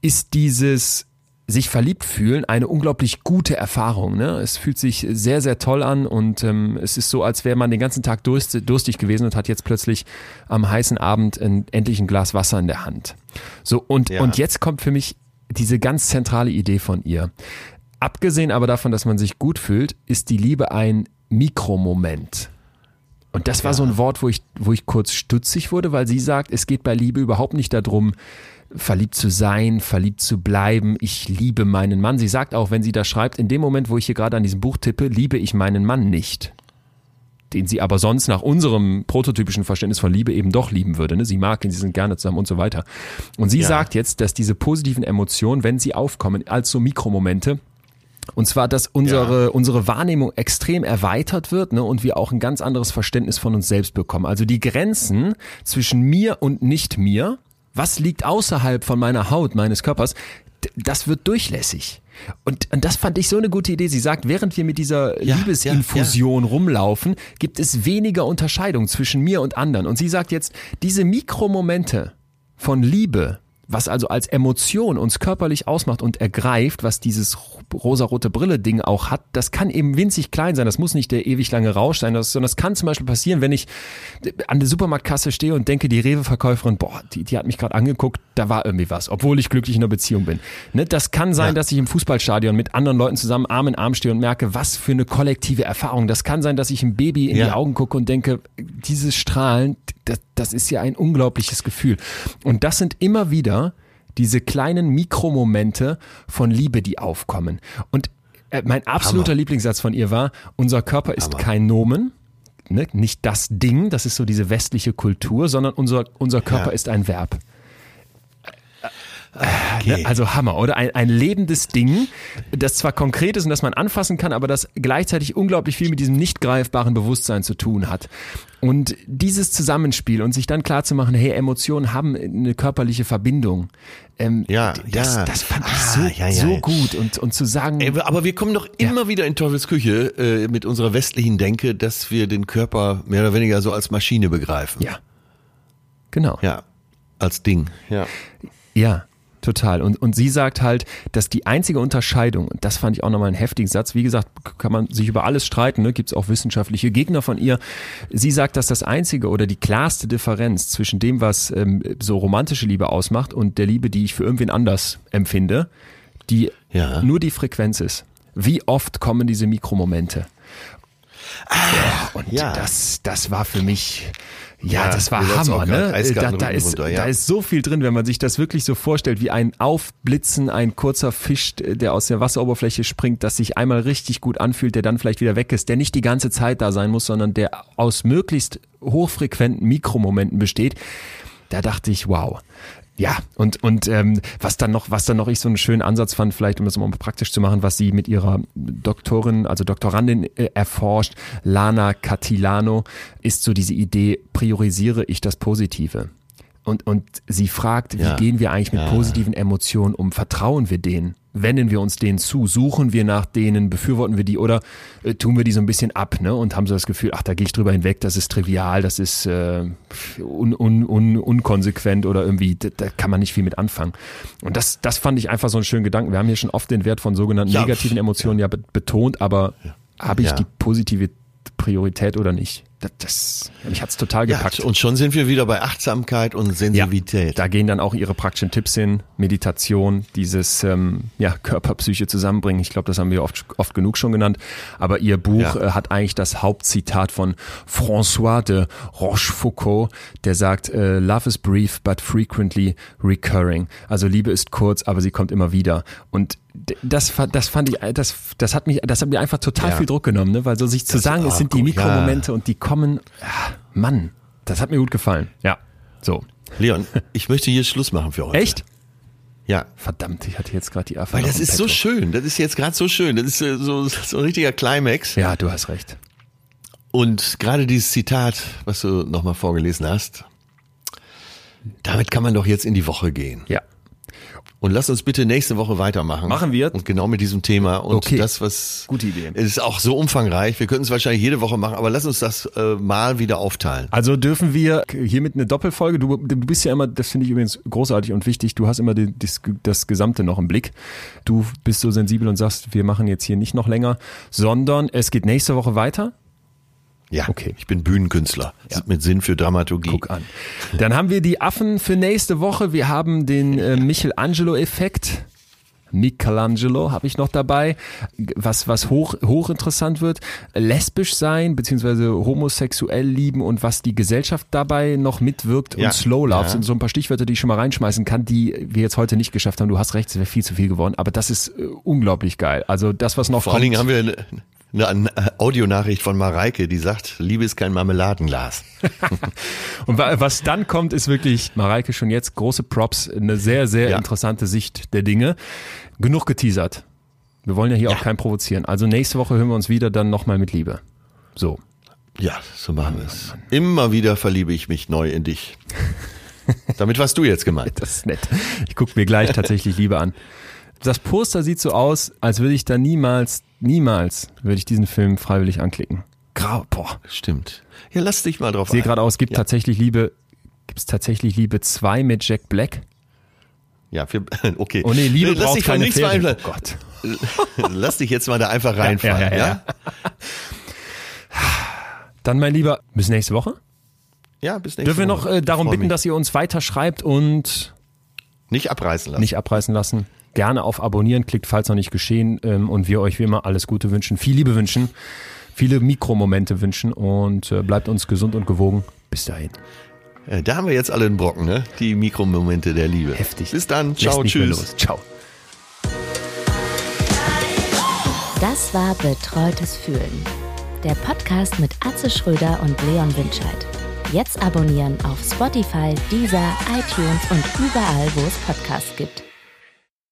ist dieses sich verliebt fühlen eine unglaublich gute Erfahrung. Ne? Es fühlt sich sehr, sehr toll an und ähm, es ist so, als wäre man den ganzen Tag durst, durstig gewesen und hat jetzt plötzlich am heißen Abend ein, endlich ein Glas Wasser in der Hand. So, und, ja. und jetzt kommt für mich diese ganz zentrale Idee von ihr. Abgesehen aber davon, dass man sich gut fühlt, ist die Liebe ein Mikromoment. Und das war so ein Wort, wo ich, wo ich kurz stutzig wurde, weil sie sagt, es geht bei Liebe überhaupt nicht darum, verliebt zu sein, verliebt zu bleiben. Ich liebe meinen Mann. Sie sagt auch, wenn sie das schreibt, in dem Moment, wo ich hier gerade an diesem Buch tippe, liebe ich meinen Mann nicht den sie aber sonst nach unserem prototypischen Verständnis von Liebe eben doch lieben würde. Ne? Sie mag ihn, sie sind gerne zusammen und so weiter. Und sie ja. sagt jetzt, dass diese positiven Emotionen, wenn sie aufkommen, als so Mikromomente, und zwar, dass unsere, ja. unsere Wahrnehmung extrem erweitert wird ne, und wir auch ein ganz anderes Verständnis von uns selbst bekommen. Also die Grenzen zwischen mir und nicht mir, was liegt außerhalb von meiner Haut, meines Körpers, das wird durchlässig. Und, und das fand ich so eine gute Idee. Sie sagt, während wir mit dieser Ja, Liebesinfusion rumlaufen, gibt es weniger Unterscheidung zwischen mir und anderen. Und sie sagt jetzt, diese Mikromomente von Liebe, was also als Emotion uns körperlich ausmacht und ergreift, was dieses rosarote Brille-Ding auch hat, das kann eben winzig klein sein. Das muss nicht der ewig lange Rausch sein, das, sondern das kann zum Beispiel passieren, wenn ich an der Supermarktkasse stehe und denke, die Rewe-Verkäuferin, boah, die, die hat mich gerade angeguckt, da war irgendwie was, obwohl ich glücklich in einer Beziehung bin. Ne, das kann sein, Ja. dass ich im Fußballstadion mit anderen Leuten zusammen Arm in Arm stehe und merke, was für eine kollektive Erfahrung. Das kann sein, dass ich einem Baby in die Ja. Augen gucke und denke, dieses Strahlen, das, das ist ja ein unglaubliches Gefühl. Und das sind immer wieder diese kleinen Mikromomente von Liebe, die aufkommen. Und äh, mein absoluter Hammer. Lieblingssatz von ihr war, unser Körper ist Hammer. kein Nomen, ne? nicht das Ding, das ist so diese westliche Kultur, sondern unser, unser Körper Ja. ist ein Verb. Okay. Ne? Also Hammer, oder? Ein, ein lebendes Ding, das zwar konkret ist und das man anfassen kann, aber das gleichzeitig unglaublich viel mit diesem nicht greifbaren Bewusstsein zu tun hat. Und dieses Zusammenspiel und sich dann klar zu machen, hey, Emotionen haben eine körperliche Verbindung. Ähm, Ja, das, ja. das fand ich Ah, so, ja, ja, so gut. Und, und zu sagen, Ey, aber wir kommen doch immer wieder in Teufels Küche äh, mit unserer westlichen Denke, dass wir den Körper mehr oder weniger so als Maschine begreifen. ja, genau. Ja, als Ding. Ja. Ja, total. Und, und sie sagt halt, dass die einzige Unterscheidung, und das fand ich auch nochmal einen heftigen Satz, wie gesagt, kann man sich über alles streiten, ne? gibt es auch wissenschaftliche Gegner von ihr. Sie sagt, dass das einzige oder die klarste Differenz zwischen dem, was ähm, so romantische Liebe ausmacht und der Liebe, die ich für irgendwen anders empfinde, die Ja. nur die Frequenz ist. Wie oft kommen diese Mikromomente? und Ah, ja. das, das war für mich, ja, Ja, das war Hammer, ne? Da, da, ist, runter, ja. da ist so viel drin, wenn man sich das wirklich so vorstellt, wie ein Aufblitzen, ein kurzer Fisch, der aus der Wasseroberfläche springt, das sich einmal richtig gut anfühlt, der dann vielleicht wieder weg ist, der nicht die ganze Zeit da sein muss, sondern der aus möglichst hochfrequenten Mikromomenten besteht. Da dachte ich, wow. Ja, und, und ähm, was dann noch, was dann noch ich so einen schönen Ansatz fand, vielleicht um das mal praktisch zu machen, was sie mit ihrer Doktorin, also Doktorandin äh, erforscht, Lana Catilano, ist so diese Idee, priorisiere ich das Positive. Und, und sie fragt, wie Ja. gehen wir eigentlich mit Ja. positiven Emotionen um? Vertrauen wir denen? Wenden wir uns denen zu? Suchen wir nach denen? Befürworten wir die? Oder äh, tun wir die so ein bisschen ab ne? und haben so das Gefühl, ach, da gehe ich drüber hinweg, das ist trivial, das ist äh, un, un, un, unkonsequent oder irgendwie, da, da kann man nicht viel mit anfangen. Und das, das fand ich einfach so einen schönen Gedanken. Wir haben hier schon oft den Wert von sogenannten Ja, negativen Emotionen ja, be- betont, aber habe ich Ja. die positive Priorität oder nicht? Das, das mich hat's total ja. gepackt. Und schon sind wir wieder bei Achtsamkeit und Sensibilität. Da gehen dann auch ihre praktischen Tipps hin, Meditation, dieses ähm, ja, Körper-Psyche zusammenbringen. Ich glaube, das haben wir oft, oft genug schon genannt. Aber ihr Buch Ja. äh, hat eigentlich das Hauptzitat von François de Rochefoucauld, der sagt, äh, Love is brief but frequently recurring. Also Liebe ist kurz, aber sie kommt immer wieder. Und das, das fand ich, äh, das, das hat mich, das hat mir einfach total Ja. viel Druck genommen, ne? weil so sich zu Das- sagen, es ah, sind die gut, ja. Mikromomente und die kommen, ja, Mann, das hat mir gut gefallen. Ja, so. Leon, ich möchte hier Schluss machen für heute. Echt? Ja. Verdammt, ich hatte jetzt gerade die Erfahrung. Weil das ist so schön. Das ist jetzt gerade so schön. Das ist äh, so, so ein richtiger Climax. Ja, du hast recht. Und gerade dieses Zitat, was du nochmal vorgelesen hast, damit kann man doch jetzt in die Woche gehen. Ja. Und lass uns bitte nächste Woche weitermachen. Machen wir. Und genau mit diesem Thema. Und Okay. das, was. Gute Idee. Es ist auch so umfangreich. Wir könnten es wahrscheinlich jede Woche machen, aber lass uns das äh, mal wieder aufteilen. Also dürfen wir hiermit eine Doppelfolge, du, du bist ja immer, das finde ich übrigens großartig und wichtig, du hast immer die, das, das Gesamte noch im Blick. Du bist so sensibel und sagst, wir machen jetzt hier nicht noch länger, sondern es geht nächste Woche weiter. Ja. Okay. Ich bin Bühnenkünstler. Ja. Mit Sinn für Dramaturgie. Guck an. Dann haben wir die Affen für nächste Woche. Wir haben den äh, Michelangelo-Effekt. Michelangelo habe ich noch dabei, was, was hoch, hochinteressant wird. Lesbisch sein, beziehungsweise homosexuell lieben und was die Gesellschaft dabei noch mitwirkt Ja. und Slow Love Ja. sind so ein paar Stichwörter, die ich schon mal reinschmeißen kann, die wir jetzt heute nicht geschafft haben. Du hast recht, es wäre viel zu viel geworden, aber das ist äh, unglaublich geil. Also das, was noch Vor allen kommt. Dingen haben wir eine, eine Audionachricht von Mareike, die sagt, Liebe ist kein Marmeladenglas. (laughs) Und wa- was dann kommt, ist wirklich, Mareike, schon jetzt große Props, eine sehr, sehr Ja. interessante Sicht der Dinge. Genug geteasert. Wir wollen ja hier auch keinen provozieren. Also nächste Woche hören wir uns wieder dann nochmal mit Liebe. So. Ja, so machen wir es. Immer wieder verliebe ich mich neu in dich. (laughs) Damit warst du jetzt gemeint. Das ist nett. Ich gucke mir gleich tatsächlich Liebe an. Das Poster sieht so aus, als würde ich da niemals, niemals würde ich diesen Film freiwillig anklicken. Grau, boah. Stimmt. Ja, lass dich mal drauf Ich sehe gerade aus, gibt ja. tatsächlich Liebe, gibt es tatsächlich Liebe 2 mit Jack Black? Ja, für, (laughs) okay. Oh nee, Liebe Lass braucht keine Pferde. Oh Gott. (laughs) Lass dich jetzt mal da einfach reinfallen, ja? ja? Dann, mein Lieber, bis nächste Woche. Ja, bis nächste Dürfen wir noch äh, darum bitten, mich. dass ihr uns weiterschreibt und nicht abreißen lassen. Nicht abreißen lassen. Gerne auf Abonnieren klickt, falls noch nicht geschehen. Ähm, und wir euch wie immer alles Gute wünschen, viel Liebe wünschen, viele Mikromomente wünschen und äh, bleibt uns gesund und gewogen. Bis dahin. Äh, da haben wir jetzt alle einen Brocken, ne? Die Mikromomente der Liebe. Heftig. Bis dann. Ciao, tschüss. Ciao. Das war Betreutes Fühlen. Der Podcast mit Atze Schröder und Leon Winscheid. Jetzt abonnieren auf Spotify, Deezer, iTunes und überall, wo es Podcasts gibt.